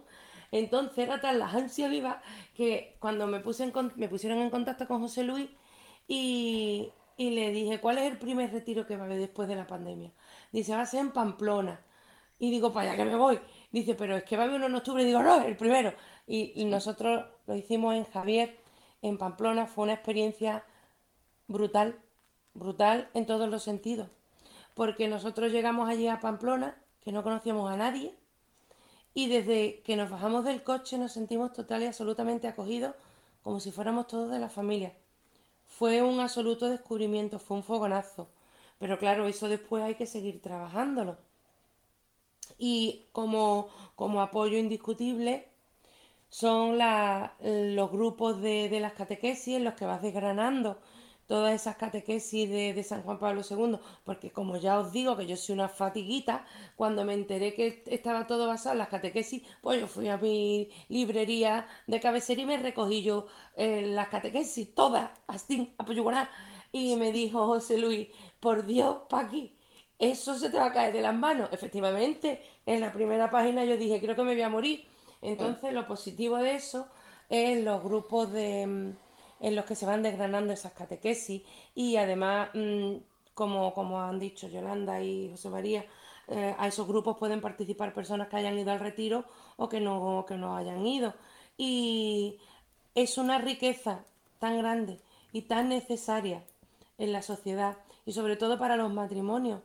Speaker 7: Entonces era tal la ansia viva que cuando me, puse me pusieron en contacto con José Luis y, y, le dije, ¿cuál es el primer retiro que va a haber después de la pandemia? Dice, va a ser en Pamplona. Y digo, para allá que me voy. Dice, pero es que va a haber uno en octubre. Y digo, no, el primero. Y, y nosotros lo hicimos en Javier, en Pamplona. Fue una experiencia brutal, brutal en todos los sentidos. Porque nosotros llegamos allí a Pamplona, que no conocíamos a nadie, y desde que nos bajamos del coche nos sentimos total y absolutamente acogidos, como si fuéramos todos de la familia. Fue un absoluto descubrimiento, fue un fogonazo. Pero claro, eso después hay que seguir trabajándolo. Y como, como apoyo indiscutible, son los grupos de, de, las catequesis en los que vas desgranando todas esas catequesis de, San Juan Pablo II, porque como ya os digo que yo soy una fatiguita, cuando me enteré que estaba todo basado en las catequesis, pues yo fui a mi librería de cabecera y me recogí yo eh, las catequesis, todas, así, a y me dijo José Luis, por Dios, Paqui, eso se te va a caer de las manos. Efectivamente, en la primera página yo dije, creo que me voy a morir. Entonces, lo positivo de eso es los grupos de mm, en los que se van desgranando esas catequesis y además, mm, como, como han dicho Yolanda y José María, eh, a esos grupos pueden participar personas que hayan ido al retiro o que no, que no hayan ido. Y es una riqueza tan grande y tan necesaria en la sociedad y sobre todo para los matrimonios,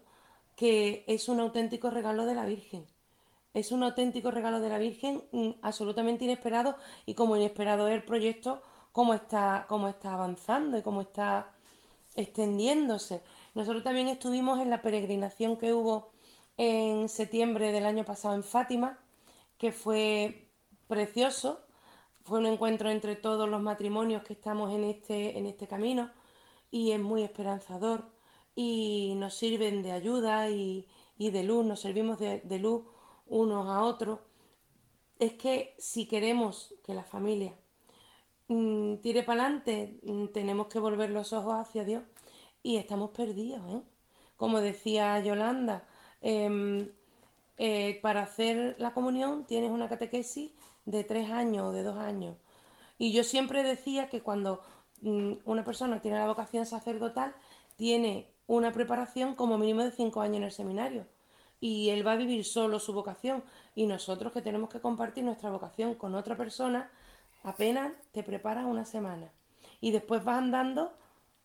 Speaker 7: que es un auténtico regalo de la Virgen. Es un auténtico regalo de la Virgen mm, absolutamente inesperado y como inesperado es el proyecto cómo está, cómo está avanzando y cómo está extendiéndose. Nosotros también estuvimos en la peregrinación que hubo en septiembre del año pasado en Fátima, que fue precioso, fue un encuentro entre todos los matrimonios que estamos en este, en este camino y es muy esperanzador. y nos sirven de ayuda y, de luz, nos servimos de, luz unos a otros. Es que si queremos que la familia mm, tire para adelante, mm, tenemos que volver los ojos hacia Dios y estamos perdidos. ¿eh? Como decía Yolanda, em, eh, para hacer la comunión tienes una catequesis de tres años o de dos años. Y yo siempre decía que cuando mm, una persona tiene la vocación sacerdotal, tiene una preparación como mínimo de cinco años en el seminario. Y él va a vivir solo su vocación. Y nosotros que tenemos que compartir nuestra vocación con otra persona, apenas te preparas una semana. Y después vas andando,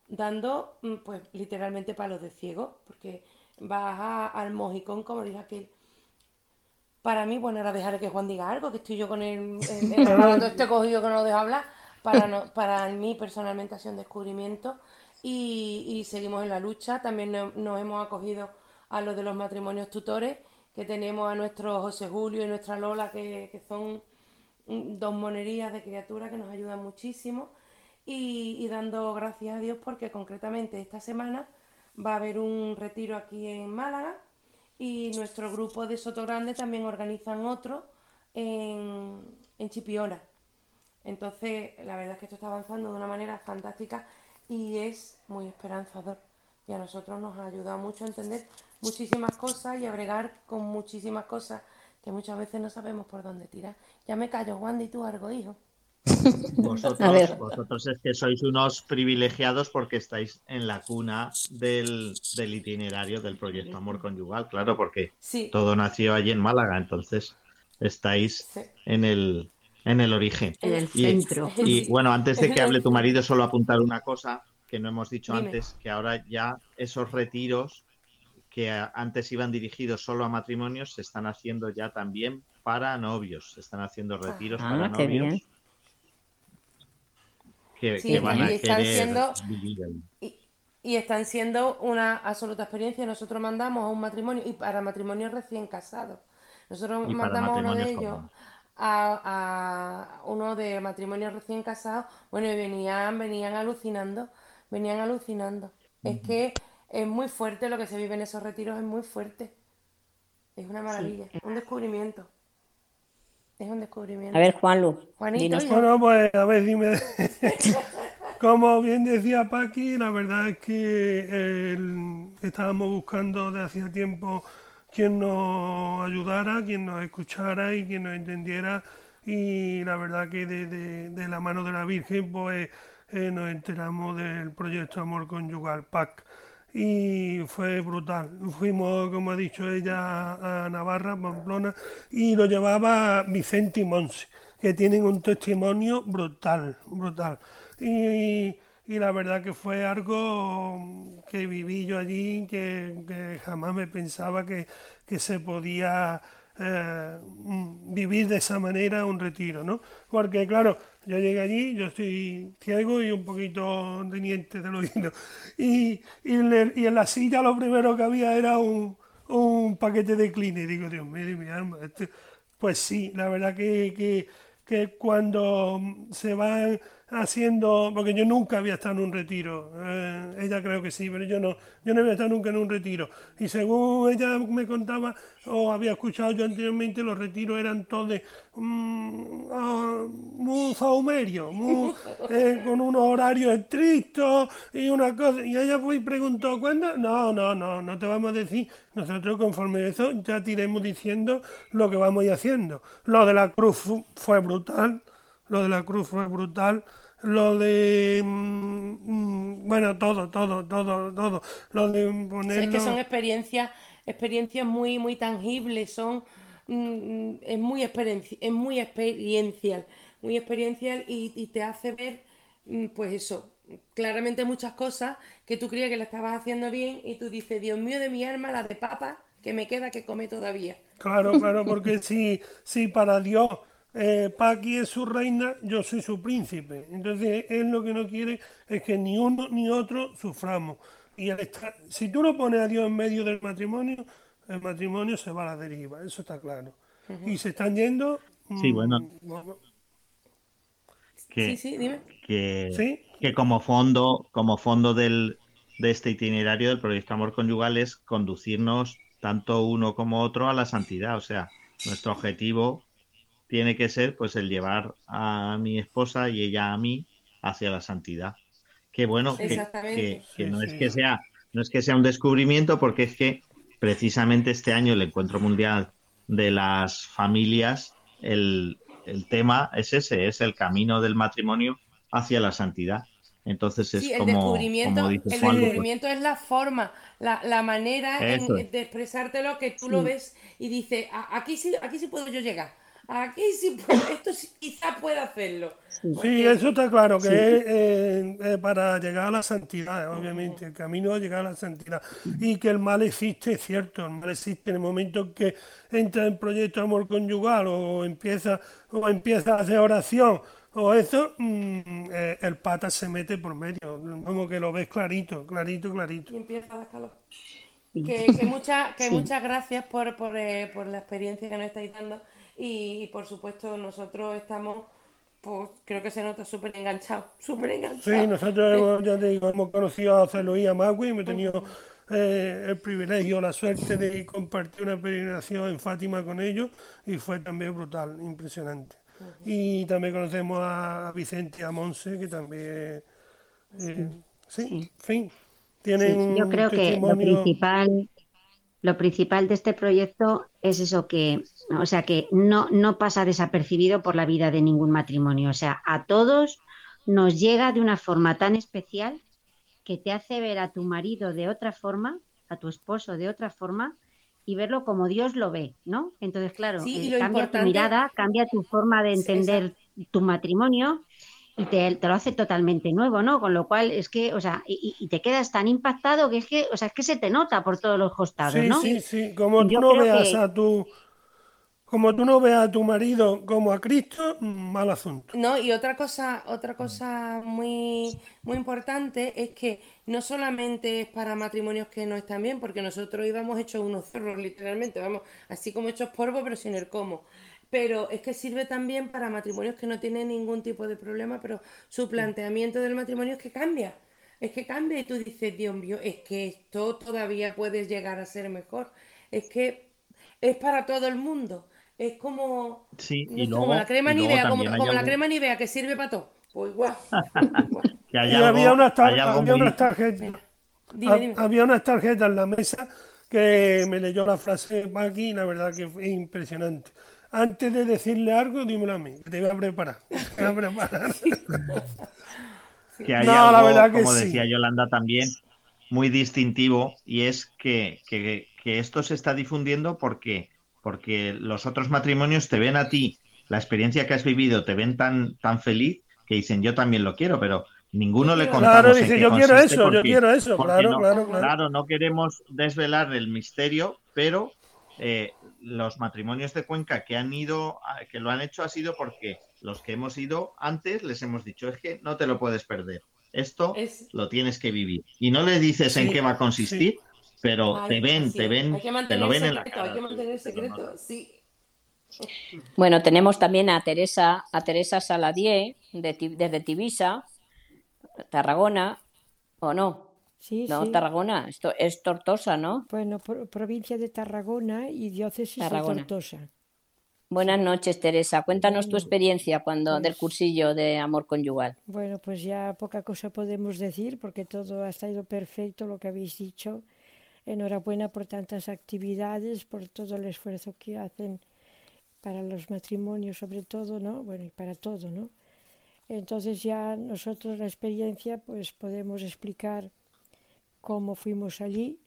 Speaker 7: dando, mm, pues literalmente palos de ciego, porque vas al mojicón, como dice aquel. Para mí, bueno, ahora dejar que Juan diga algo, que estoy yo con el, el, este cogido que no lo dejo hablar. Para, no, para mí personalmente ha sido un descubrimiento y, seguimos en la lucha. También nos, hemos acogido a los de los matrimonios tutores, que tenemos a nuestro José Julio y nuestra Lola, que, son dos monerías de criaturas que nos ayudan muchísimo. Y, dando gracias a Dios porque concretamente esta semana va a haber un retiro aquí en Málaga y nuestro grupo de Soto Grande también organizan otro en, en Chipiona. Entonces, la verdad es que esto está avanzando de una manera fantástica y es muy esperanzador. Y a nosotros nos ha ayudado mucho a entender muchísimas cosas y a bregar con muchísimas cosas que muchas veces no sabemos por dónde tirar. Ya me callo, Wanda, y tú algo, hijo.
Speaker 4: Vosotros, vosotros es que sois unos privilegiados porque estáis en la cuna del, itinerario del proyecto Amor Conyugal, claro, porque todo nació allí en Málaga, entonces estáis en el en el origen.
Speaker 5: En el centro.
Speaker 4: Y, bueno, antes de que hable tu marido, solo apuntar una cosa que no hemos dicho antes, que ahora ya esos retiros que antes iban dirigidos solo a matrimonios se están haciendo ya también para novios. Se están haciendo retiros ah, para novios.
Speaker 7: Que, van a están siendo, y, están siendo una absoluta experiencia. Nosotros mandamos a un matrimonio y para matrimonios recién casados. Nosotros mandamos a uno de ellos a, uno de matrimonios recién casados, bueno, y venían, venían alucinando, venían alucinando. Es que es muy fuerte lo que se vive en esos retiros, es muy fuerte. Es una maravilla, un descubrimiento. Es un descubrimiento.
Speaker 5: A ver, Juanlu.
Speaker 6: Juanito. Bueno, pues a ver, dime. Como bien decía Paqui, la verdad es que estábamos buscando de hacía tiempo quien nos ayudara, quien nos escuchara y quien nos entendiera. Y la verdad que de, la mano de la Virgen pues eh, nos enteramos del proyecto Amor Conyugal PAC y fue brutal. Fuimos, como ha dicho ella, a Navarra, Pamplona, y lo llevaba Vicente y Monse, que tienen un testimonio brutal, brutal. Y, y la verdad que fue algo que viví yo allí, que, jamás me pensaba que, se podía eh, vivir de esa manera un retiro, ¿no? Porque claro, yo llegué allí, yo estoy ciego y un poquito teniente del oído, y, y, en la silla lo primero que había era un, paquete de clean, y digo, Dios mío, mi alma, este, pues sí, la verdad que, que, que cuando se van haciendo, porque yo nunca había estado en un retiro, eh, ella creo que sí, pero yo no, yo no había estado nunca en un retiro. Y según ella me contaba, o había escuchado yo anteriormente, los retiros eran todos de, mm, ah, muy saumerios, eh, con unos horarios estrictos y una cosa. Y ella fue y preguntó, ¿cuándo? No, no, no, no te vamos a decir. Nosotros conforme a eso ya te iremos diciendo lo que vamos a ir haciendo. Lo de la cruz fue brutal lo de la cruz fue brutal, lo de mm, mm, bueno todo todo todo todo. Lo de poner
Speaker 7: es que son experiencias experiencias muy muy tangibles son mm, es muy experiencia es muy experiencial muy experiencial y, te hace ver pues eso claramente muchas cosas que tú creías que la estabas haciendo bien y tú dices Dios mío de mi alma la de papa que me queda que come todavía
Speaker 6: claro claro porque si si para Dios eh, Paqui es su reina, yo soy su príncipe. Entonces, él lo que no quiere es que ni uno ni otro suframos. Y si tú lo pones a Dios en medio del matrimonio, el matrimonio se va a la deriva, eso está claro. Y se están yendo.
Speaker 4: Sí, bueno. Mm, que,
Speaker 7: sí, sí, dime.
Speaker 4: Que, que como fondo, como fondo del, de este itinerario del proyecto Amor Conyugal es conducirnos tanto uno como otro a la santidad. O sea, nuestro objetivo tiene que ser pues el llevar a mi esposa y ella a mí hacia la santidad. Que bueno, que, no es que sea, no es que sea un descubrimiento, porque es que precisamente este año el Encuentro Mundial de las Familias, el, el tema es ese, es el camino del matrimonio hacia la santidad. Entonces es
Speaker 7: el
Speaker 4: como,
Speaker 7: descubrimiento, el pues descubrimiento es la forma, la, la manera de expresártelo que tú lo ves y dices, aquí sí, aquí sí puedo yo llegar. Aquí sí esto sí, quizá pueda hacerlo.
Speaker 6: Sí, eso está claro, que es eh, eh, para llegar a la santidad, obviamente, el camino a llegar a la santidad. Y que el mal existe, es cierto, el mal existe en el momento en que entra en proyecto amor conyugal o empieza, o empieza a hacer oración o eso, mm, eh, el pata se mete por medio, como que lo ves clarito, clarito, clarito.
Speaker 7: Y empieza a calor. Que, que, que muchas gracias por, eh, por, la experiencia que nos estáis dando y, por supuesto nosotros estamos, pues creo que se nota súper enganchados, súper enganchados.
Speaker 6: Sí, nosotros hemos, ya te digo, hemos conocido a Celoí y a Magui, hemos tenido eh, el privilegio, la suerte de compartir una peregrinación en Fátima con ellos y fue también brutal, impresionante. Y también conocemos a Vicente y a Monse, que también, eh, sí, en fin, tienen
Speaker 3: Yo creo que lo principal, lo principal de este proyecto es eso que, o sea, que no, no pasa desapercibido por la vida de ningún matrimonio. O sea, a todos nos llega de una forma tan especial que te hace ver a tu marido de otra forma, a tu esposo de otra forma, y verlo como Dios lo ve, ¿no? Entonces, claro, eh, cambia tu mirada, cambia tu forma de entender tu matrimonio y te, lo hace totalmente nuevo, ¿no? Con lo cual es que, o sea, y, te quedas tan impactado que es que, o sea, es que se te nota por todos los costados, ¿no?
Speaker 6: Sí, sí, como tú no veas a tu como tú no veas a tu marido como a Cristo, mal asunto.
Speaker 7: No, y otra cosa, otra cosa muy, muy importante es que no solamente es para matrimonios que no están bien, porque nosotros íbamos hechos unos zorros, literalmente, vamos, así como hechos polvo, pero sin el cómo. Pero es que sirve también para matrimonios que no tienen ningún tipo de problema, pero su planteamiento del matrimonio es que cambia. Es que cambia y tú dices, Dios mío, es que esto todavía puede llegar a ser mejor. Es que es para todo el mundo. Es como,
Speaker 4: sí,
Speaker 7: como la crema ni idea, como, la crema ni idea que sirve para todo. Pues igual.
Speaker 6: y había, unas tarjetas, había unas tarjetas en la mesa que me leyó la frase aquí y la verdad que fue impresionante. Antes de decirle algo, dímelo a mí, que te voy a preparar. Te voy a preparar.
Speaker 4: que hay no, la verdad que como decía Yolanda también, muy distintivo y es que, que, que esto se está difundiendo porque porque los otros matrimonios te ven a ti, la experiencia que has vivido, te ven tan, tan feliz que dicen yo también lo quiero, pero ninguno le contamos.
Speaker 6: Claro, dice yo quiero eso, yo quiero eso, claro,
Speaker 4: no,
Speaker 6: claro,
Speaker 4: claro. no queremos desvelar el misterio, pero eh, los matrimonios de Cuenca que han ido, que lo han hecho ha sido porque los que hemos ido antes les hemos dicho es que no te lo puedes perder. Esto lo tienes que vivir. Y no le dices en qué va a consistir, pero te ven, te ven, te lo ven en la cara. Hay que mantener secreto,
Speaker 5: sí. Bueno, tenemos también a Teresa, a Teresa Saladier, desde Tibisa, Tarragona, ¿o no?
Speaker 8: Sí,
Speaker 5: no, Tarragona, esto es Tortosa, ¿no?
Speaker 8: Bueno, provincia de Tarragona y diócesis de Tortosa.
Speaker 5: Buenas noches, Teresa. Cuéntanos tu experiencia cuando pues del cursillo de amor conyugal.
Speaker 8: Bueno, pues ya poca cosa podemos decir porque todo ha estado perfecto lo que habéis dicho Enhorabuena por tantas actividades, por todo el esfuerzo que hacen para los matrimonios, sobre todo, ¿no? Bueno, y para todo, ¿no? Entonces ya nosotros la experiencia, pues podemos explicar cómo fuimos allí.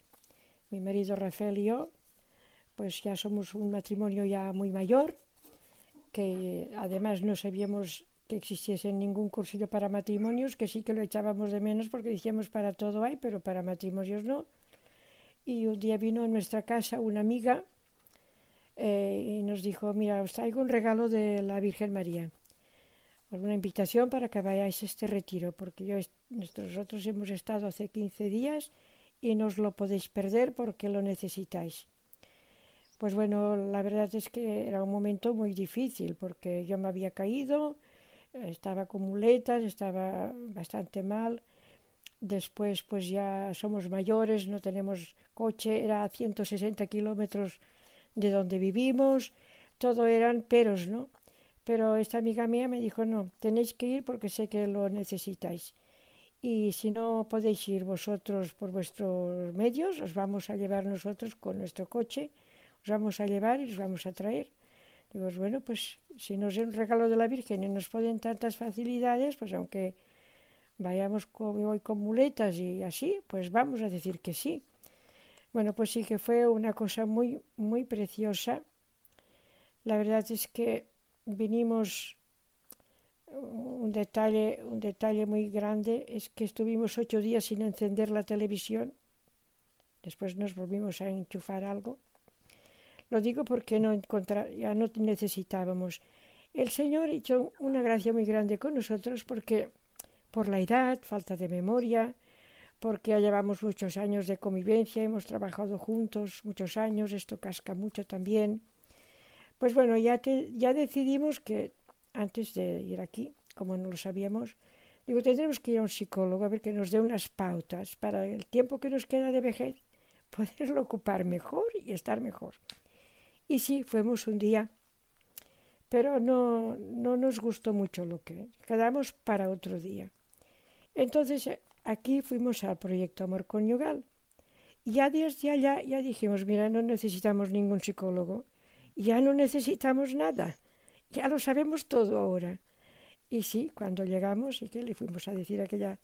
Speaker 8: Mi marido Rafael y yo, pues ya somos un matrimonio ya muy mayor, que además no sabíamos que existiese ningún cursillo para matrimonios, que sí que lo echábamos de menos porque decíamos para todo hay, pero para matrimonios no. Y un día vino a nuestra casa una amiga eh, y nos dijo, mira, os traigo un regalo de la Virgen María, una invitación para que vayáis a este retiro, porque nosotros hemos estado hace 15 días y no os lo podéis perder porque lo necesitáis. Pues bueno, la verdad es que era un momento muy difícil porque yo me había caído, estaba con muletas, estaba bastante mal Después, pues ya somos mayores, no tenemos coche, era a 160 kilómetros de donde vivimos, todo eran peros, ¿no? Pero esta amiga mía me dijo, no, tenéis que ir porque sé que lo necesitáis. Y si no podéis ir vosotros por vuestros medios, os vamos a llevar nosotros con nuestro coche, os vamos a llevar y os vamos a traer. Digo, bueno, pues si nos es un regalo de la Virgen y nos ponen tantas facilidades, pues aunque vayamos con, hoy con muletas y así, pues vamos a decir que sí. Bueno, pues sí que fue una cosa muy, muy preciosa. La verdad es que vinimos, un detalle, un detalle muy grande es que estuvimos ocho días sin encender la televisión. Después nos volvimos a enchufar algo. Lo digo porque no ya no necesitábamos. El Señor hizo una gracia muy grande con nosotros porque por la edad, falta de memoria, porque ya llevamos muchos años de convivencia, hemos trabajado juntos muchos años, esto casca mucho también. Pues bueno, ya, ya decidimos que antes de ir aquí, como no lo sabíamos, digo, tendremos que ir a un psicólogo a ver que nos dé unas pautas para el tiempo que nos queda de vejez, poderlo ocupar mejor y estar mejor. Y sí, fuimos un día, pero no, no nos gustó mucho lo que quedamos para otro día. Entonces aquí fuimos al proyecto Amor Conyugal. Y ya dijimos, mira, no necesitamos ningún psicólogo, ya no necesitamos nada, ya lo sabemos todo ahora. Y sí, cuando llegamos, y que le fuimos a decir aquella...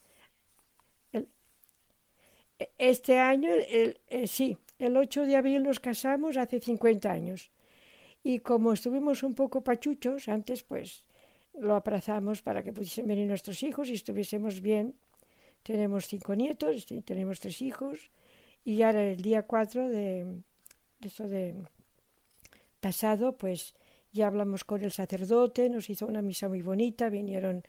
Speaker 8: este año, el, eh, sí, el 8 de abril nos casamos hace 50 años. Y como estuvimos un poco pachuchos antes, pues lo aprazamos para que pudiesen venir nuestros hijos y estuviésemos bien tenemos cinco nietos, tenemos tres hijos y ahora el día 4 de, de, de pasado, pues ya hablamos con el sacerdote, nos hizo una misa muy bonita, vinieron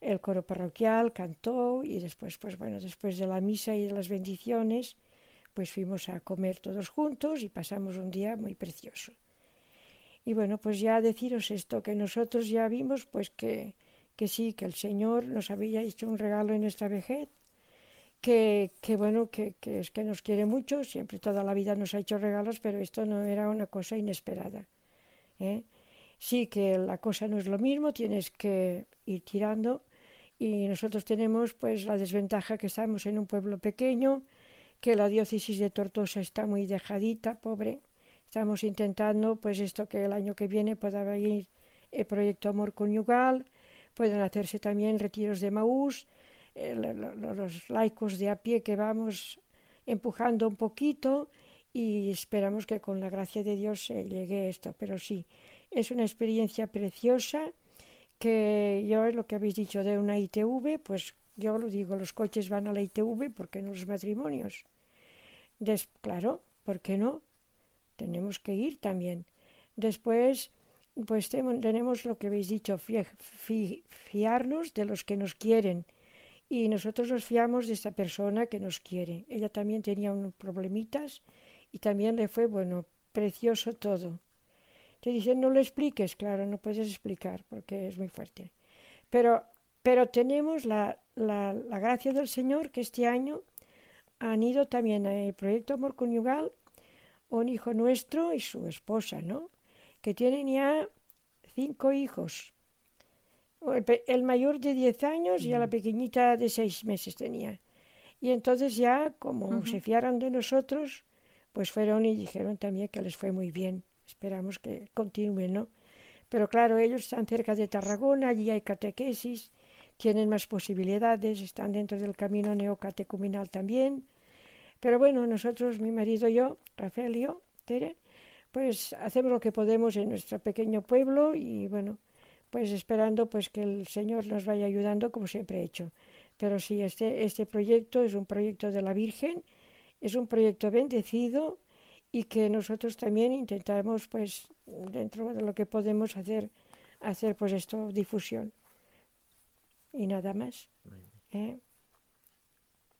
Speaker 8: el coro parroquial, cantó y después, pues bueno, después de la misa y de las bendiciones, pues fuimos a comer todos juntos y pasamos un día muy precioso. Y bueno, pues ya deciros esto, que nosotros ya vimos pues que que sí, que el Señor nos había hecho un regalo en nuestra vejez, que, que bueno, que, que, es que nos quiere mucho, siempre toda la vida nos ha hecho regalos, pero esto no era una cosa inesperada. ¿eh? Sí que la cosa no es lo mismo, tienes que ir tirando y nosotros tenemos pues la desventaja que estamos en un pueblo pequeño, que la diócesis de Tortosa está muy dejadita, pobre. Estamos intentando pues esto que el año que viene pueda venir el proyecto Amor Conyugal, Pueden hacerse también retiros de Maús, eh, los laicos de a pie que vamos empujando un poquito y esperamos que con la gracia de Dios se llegue esto. Pero sí, es una experiencia preciosa que yo lo que habéis dicho de una ITV, pues yo lo digo, los coches van a la ITV porque no los matrimonios. Claro, ¿por qué no? Tenemos que ir también. Después pues tenemos lo que habéis dicho, fiarnos de los que nos quieren. Y nosotros nos fiamos de esta persona que nos quiere. Ella también tenía unos problemitas y también le fue, bueno, precioso todo. Te dicen, no lo expliques, claro, no puedes explicar porque es muy fuerte. Pero, pero tenemos la, la, la gracia del Señor que este año han ido también al proyecto Amor Conyugal un hijo nuestro y su esposa, ¿no? que tienen ya cinco hijos. El, mayor de 10 años y a la pequeñita de 6 meses tenía. Y entonces ya, como se fiaron de nosotros, pues fueron y dijeron también que les fue muy bien. Esperamos que continúen, ¿no? Pero claro, ellos están cerca de Tarragona, allí hay catequesis, tienen más posibilidades, están dentro del camino neocatecumenal también. Pero bueno, nosotros, mi marido y yo, Rafael y yo, Tere, pues hacemos lo que podemos en nuestro pequeño pueblo y bueno, pues esperando pues que el Señor nos vaya ayudando como siempre he hecho. Pero sí, este, este proyecto es un proyecto de la Virgen, es un proyecto bendecido y que nosotros también intentamos pues dentro de lo que podemos hacer, hacer pues esto, difusión. Y nada más. ¿eh?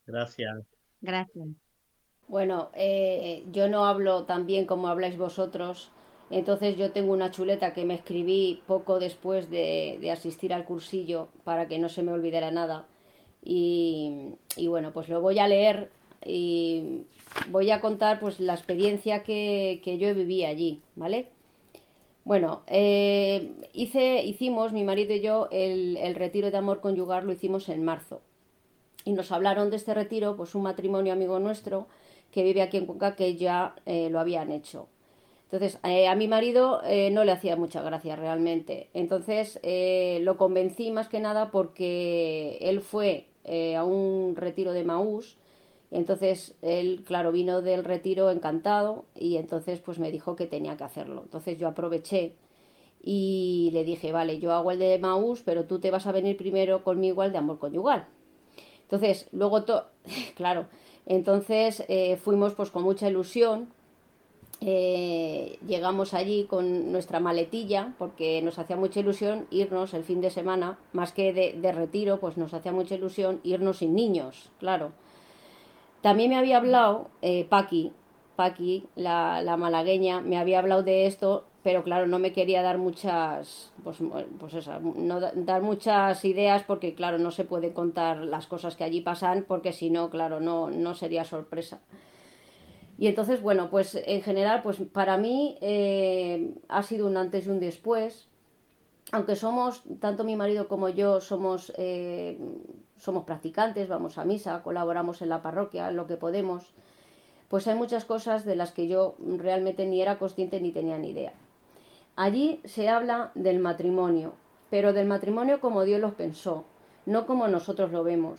Speaker 4: Gracias.
Speaker 3: Gracias.
Speaker 5: Bueno, eh, yo no hablo tan bien como habláis vosotros, entonces yo tengo una chuleta que me escribí poco después de, asistir al cursillo para que no se me olvidara nada. Y, bueno, pues lo voy a leer y voy a contar pues la experiencia que, que yo viví allí, ¿vale? Bueno, eh, hice, hicimos, mi marido y yo, el, el, retiro de amor conyugal lo hicimos en marzo. Y nos hablaron de este retiro, pues un matrimonio amigo nuestro que vive aquí en Cuenca que ya eh, lo habían hecho. Entonces, eh, a mi marido eh, no le hacía mucha gracia realmente. Entonces, lo convencí más que nada porque él fue a un retiro de Maús. Entonces, él, claro, vino del retiro encantado y entonces pues me dijo que tenía que hacerlo. Entonces yo aproveché y le dije, vale, yo hago el de Maús, pero tú te vas a venir primero conmigo al de amor conyugal. Entonces, luego, claro, entonces fuimos pues con mucha ilusión eh, llegamos allí con nuestra maletilla porque nos hacía mucha ilusión irnos el fin de semana, más que de, retiro, pues nos hacía mucha ilusión irnos sin niños, claro. También me había hablado eh, Paqui, Paqui, la, malagueña, me había hablado de esto, pero claro, no me quería dar muchas, pues, pues no dar muchas ideas porque claro, no se puede contar las cosas que allí pasan porque si no, claro, no, no sería sorpresa. Y entonces, bueno, pues en general, pues para mí eh, ha sido un antes y un después. Aunque somos, tanto mi marido como yo, somos, eh, somos practicantes, vamos a misa, colaboramos en la parroquia, en lo que podemos, pues hay muchas cosas de las que yo realmente ni era consciente ni tenía ni idea. Allí se habla del matrimonio, pero del matrimonio como Dios lo pensó, no como nosotros lo vemos.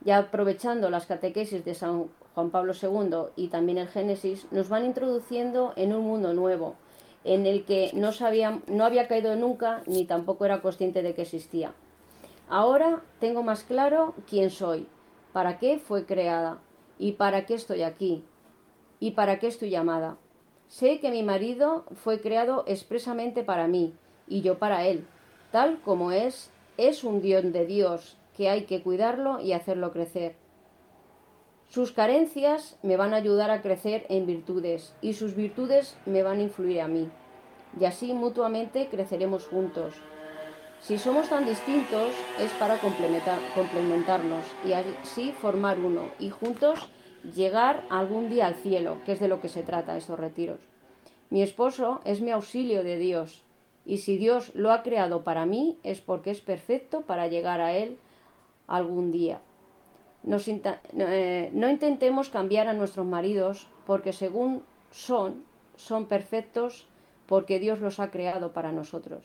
Speaker 5: Ya aprovechando las catequesis de San Juan Pablo II y también el Génesis, nos van introduciendo en un mundo nuevo, en el que no, sabía, no había caído nunca ni tampoco era consciente de que existía. Ahora tengo más claro quién soy, para qué fue creada y para qué estoy aquí y para qué estoy llamada. Sé que mi marido fue creado expresamente para mí y yo para él, tal como es, es un Dios de Dios que hay que cuidarlo y hacerlo crecer. Sus carencias me van a ayudar a crecer en virtudes y sus virtudes me van a influir a mí. Y así mutuamente creceremos juntos. Si somos tan distintos es para complementar, complementarnos y así formar uno y juntos llegar algún día al cielo, que es de lo que se trata estos retiros. Mi esposo es mi auxilio de Dios y si Dios lo ha creado para mí es porque es perfecto para llegar a Él algún día. Eh, no intentemos cambiar a nuestros maridos porque según son, son perfectos porque Dios los ha creado para nosotros,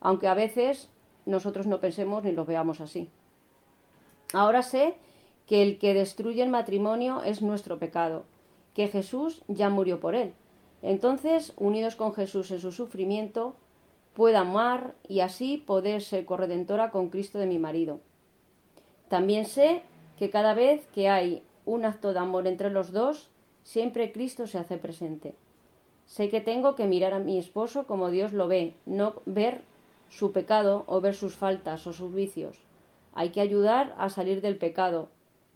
Speaker 5: aunque a veces nosotros no pensemos ni los veamos así. Ahora sé que el que destruye el matrimonio es nuestro pecado, que Jesús ya murió por él. Entonces, unidos con Jesús en su sufrimiento, pueda amar y así poder ser corredentora con Cristo de mi marido. También sé que cada vez que hay un acto de amor entre los dos, siempre Cristo se hace presente. Sé que tengo que mirar a mi esposo como Dios lo ve, no ver su pecado o ver sus faltas o sus vicios. Hay que ayudar a salir del pecado.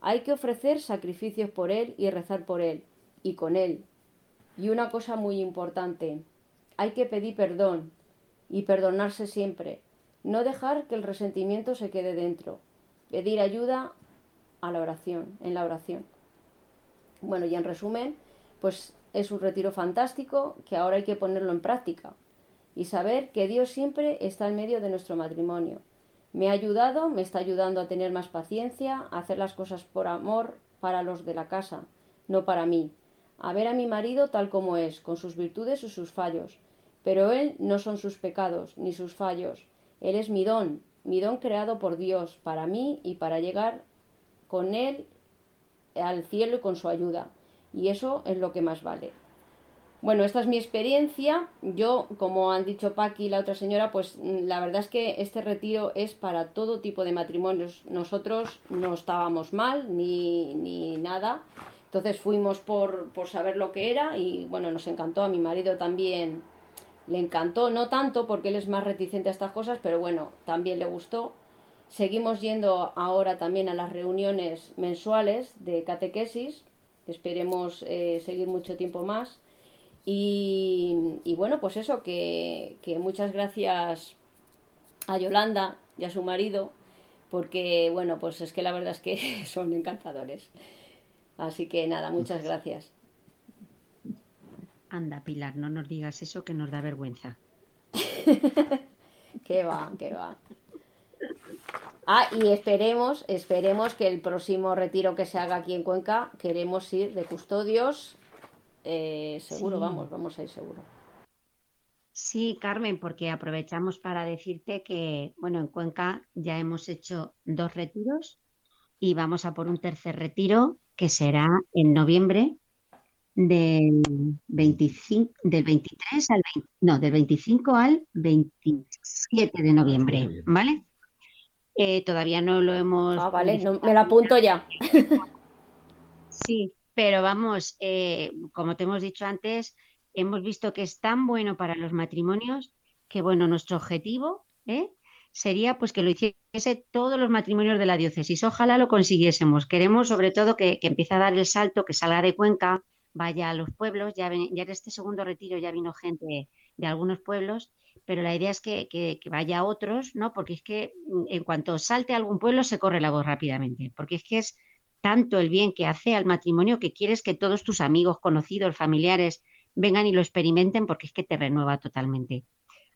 Speaker 5: Hay que ofrecer sacrificios por él y rezar por él y con él. Y una cosa muy importante, hay que pedir perdón y perdonarse siempre. No dejar que el resentimiento se quede dentro. Pedir ayuda a la oración, en la oración. Bueno, y en resumen, pues es un retiro fantástico que ahora hay que ponerlo en práctica y saber que Dios siempre está en medio de nuestro matrimonio. Me ha ayudado, me está ayudando a tener más paciencia, a hacer las cosas por amor para los de la casa, no para mí. A ver a mi marido tal como es, con sus virtudes y sus fallos. Pero él no son sus pecados ni sus fallos. Él es mi don, mi don creado por Dios para mí y para llegar con Él al cielo y con su ayuda. Y eso es lo que más vale. Bueno, esta es mi experiencia. Yo, como han dicho Paqui y la otra señora, pues mm, la verdad es que este retiro es para todo tipo de matrimonios. Nosotros no estábamos mal ni, ni nada. Entonces fuimos por, por saber lo que era y bueno, nos encantó. A mi marido también le encantó, no tanto porque él es más reticente a estas cosas, pero bueno, también le gustó. Seguimos yendo ahora también a las reuniones mensuales de catequesis, esperemos eh, seguir mucho tiempo más. Y, y bueno, pues eso, que, que, muchas gracias a Yolanda y a su marido porque bueno, pues es que la verdad es que son encantadores. Así que nada, muchas gracias.
Speaker 3: Anda, Pilar, no nos digas eso que nos da vergüenza.
Speaker 5: que va, que va. Ah, y esperemos, esperemos que el próximo retiro que se haga aquí en Cuenca, queremos ir de custodios. Eh, seguro, vamos, vamos a ir seguro.
Speaker 3: Sí, Carmen, porque aprovechamos para decirte que, bueno, en Cuenca ya hemos hecho dos retiros y vamos a por un tercer retiro que será en noviembre del 25, del 23 al no, del 25 al 27 de noviembre, ¿vale? Eh, todavía no lo hemos.
Speaker 5: Ah, vale, me lo apunto ya.
Speaker 3: Sí, pero vamos, eh, como te hemos dicho antes, hemos visto que es tan bueno para los matrimonios que, bueno, nuestro objetivo ¿eh? sería pues que lo hiciese todos los matrimonios de la diócesis. Ojalá lo consiguiésemos. Queremos sobre todo que, empiece a dar el salto, que salga de Cuenca, vaya a los pueblos. Ya, ya en este segundo retiro ya vino gente de algunos pueblos, pero la idea es que, que, vaya a otros, ¿no? Porque es que mm, en cuanto salte a algún pueblo se corre la voz rápidamente, porque es que es tanto el bien que hace al matrimonio que quieres que todos tus amigos, conocidos, familiares vengan y lo experimenten porque es que te renueva totalmente.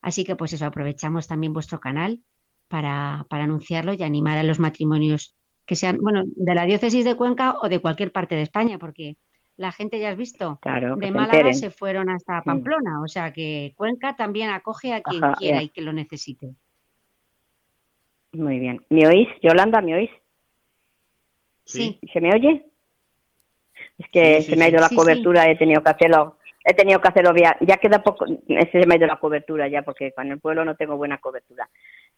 Speaker 3: Así que pues eso, aprovechamos también vuestro canal para, para anunciarlo y animar a los matrimonios que sean, bueno, de la diócesis de Cuenca o de cualquier parte de España, porque la gente ya has visto, de Málaga se fueron hasta. Pamplona, o sea que Cuenca también acoge a quien quiera y que lo necesite.
Speaker 2: Muy bien. ¿Me oís, Yolanda? ¿Me oís?
Speaker 3: Sí.
Speaker 2: ¿Se me oye? Es que se me ha ido la cobertura, he tenido que hacerlo he tenido que hacerlo ya, ya queda poco, se me ha ido la cobertura ya, porque con el pueblo no tengo buena cobertura.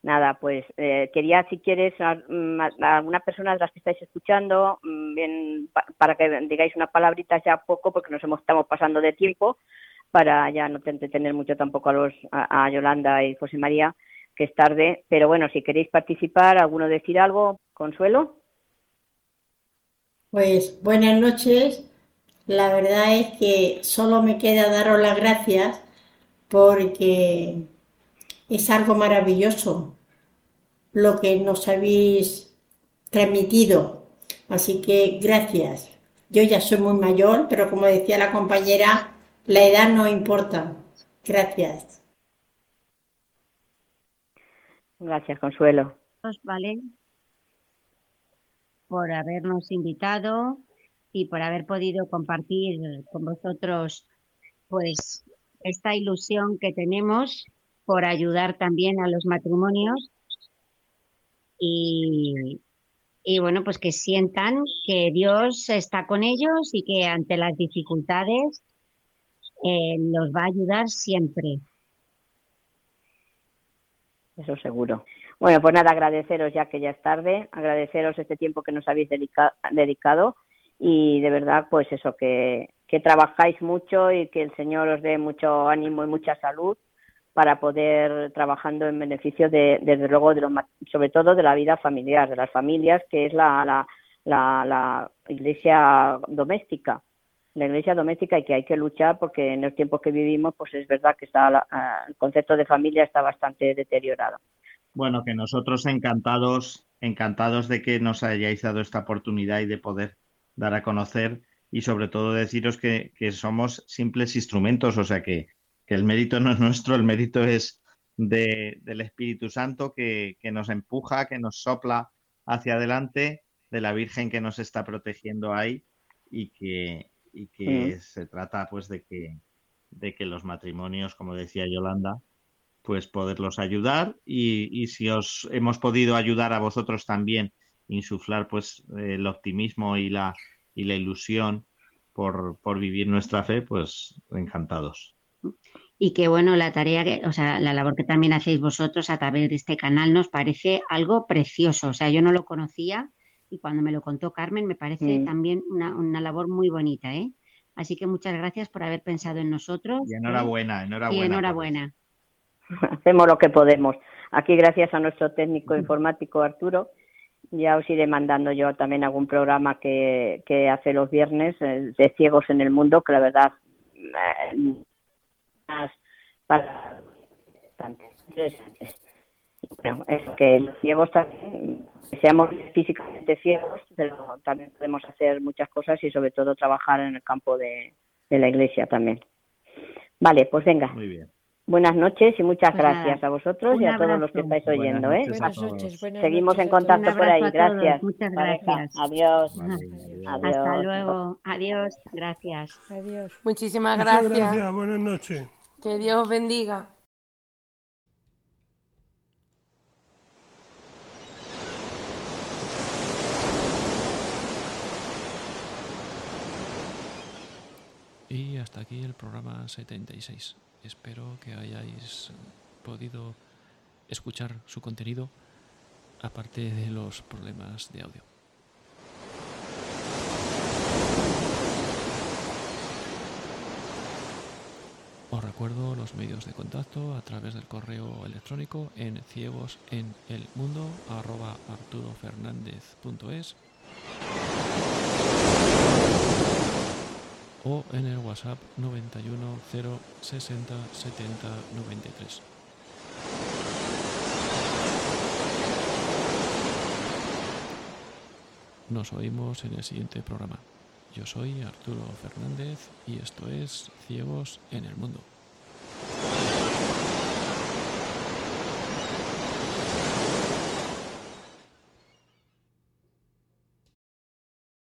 Speaker 2: Nada, pues eh, quería, si quieres, a, mm, alguna persona de las que estáis escuchando, mm, bien, para que digáis una palabrita ya poco, porque nos estamos pasando de tiempo, para ya no tener mucho tampoco a, los, a, Yolanda y José María, que es tarde, pero bueno, si queréis participar, alguno decir algo, Consuelo.
Speaker 9: Pues buenas noches la verdad es que solo me queda daros las gracias porque es algo maravilloso lo que nos habéis transmitido. Así que gracias. Yo ya soy muy mayor, pero como decía la compañera, la edad no importa. Gracias.
Speaker 2: Gracias, Consuelo.
Speaker 3: Vale, por habernos invitado y por haber podido compartir con vosotros pues esta ilusión que tenemos por ayudar también a los matrimonios y, bueno, pues que sientan que Dios está con ellos y que ante las dificultades eh, los va a ayudar siempre.
Speaker 2: Eso seguro. Bueno, pues nada, agradeceros ya que ya es tarde, agradeceros este tiempo que nos habéis dedicado y de verdad pues eso que, trabajáis mucho y que el Señor os dé mucho ánimo y mucha salud para poder trabajando en beneficio de desde luego de sobre todo de la vida familiar de las familias que es la, la, la, la iglesia doméstica. La iglesia doméstica y que hay que luchar porque en los tiempos que vivimos pues es verdad que está el concepto de familia está bastante deteriorado
Speaker 4: bueno que nosotros encantados encantados de que nos hayáis dado esta oportunidad y de poder dar a conocer y sobre todo deciros que, somos simples instrumentos, o sea que, el mérito no es nuestro, el mérito es del Espíritu Santo que, nos empuja, que nos sopla hacia adelante, de la Virgen que nos está protegiendo ahí y que, que mm. se trata pues de que, de que los matrimonios, como decía Yolanda, pues poderlos ayudar y, y si os hemos podido ayudar a vosotros también insuflar pues el optimismo y la, y la ilusión por, por vivir nuestra fe, pues encantados.
Speaker 3: Y que bueno, la tarea, que, o sea, la labor que también hacéis vosotros a través de este canal nos parece algo precioso. O sea, yo no lo conocía y cuando me lo contó Carmen me parece también una, una, labor muy bonita, ¿eh? Así que muchas gracias por haber pensado en nosotros.
Speaker 4: Y enhorabuena, enhorabuena.
Speaker 3: Y enhorabuena.
Speaker 2: Hacemos lo que podemos. Aquí gracias a nuestro técnico informático Arturo ya os iré mandando yo también algún programa que, que hace los viernes eh, de ciegos en el mundo, que la verdad eh, para bueno, es que los ciegos también, seamos físicamente ciegos, pero también podemos hacer muchas cosas y sobre todo trabajar en el campo de, de la iglesia también. Vale, pues venga.
Speaker 4: Muy bien.
Speaker 2: Buenas noches y muchas
Speaker 3: Pues nada,
Speaker 2: gracias a vosotros y
Speaker 3: un
Speaker 2: a todos los que
Speaker 3: abrazo.
Speaker 2: estáis oyendo, ¿eh?
Speaker 4: noches a
Speaker 8: Buenas noches, buenas
Speaker 2: Seguimos
Speaker 8: noches
Speaker 2: en contacto por ahí.
Speaker 3: abrazo
Speaker 2: Gracias.
Speaker 3: muchas
Speaker 2: pareja.
Speaker 3: gracias.
Speaker 2: Adiós.
Speaker 4: Vale,
Speaker 2: Adiós.
Speaker 3: Hasta luego. Adiós. Gracias.
Speaker 8: Adiós.
Speaker 7: Muchísimas gracias.
Speaker 6: gracias, buenas noches.
Speaker 7: Que Dios os bendiga.
Speaker 1: Y hasta aquí el programa 76. Espero que hayáis podido escuchar su contenido aparte de los problemas de audio. Os recuerdo los medios de contacto a través del correo electrónico en ciegos o en el WhatsApp 91 0 60 70 93. Nos oímos en el siguiente programa. Yo soy Arturo Fernández y esto es Ciegos en el Mundo.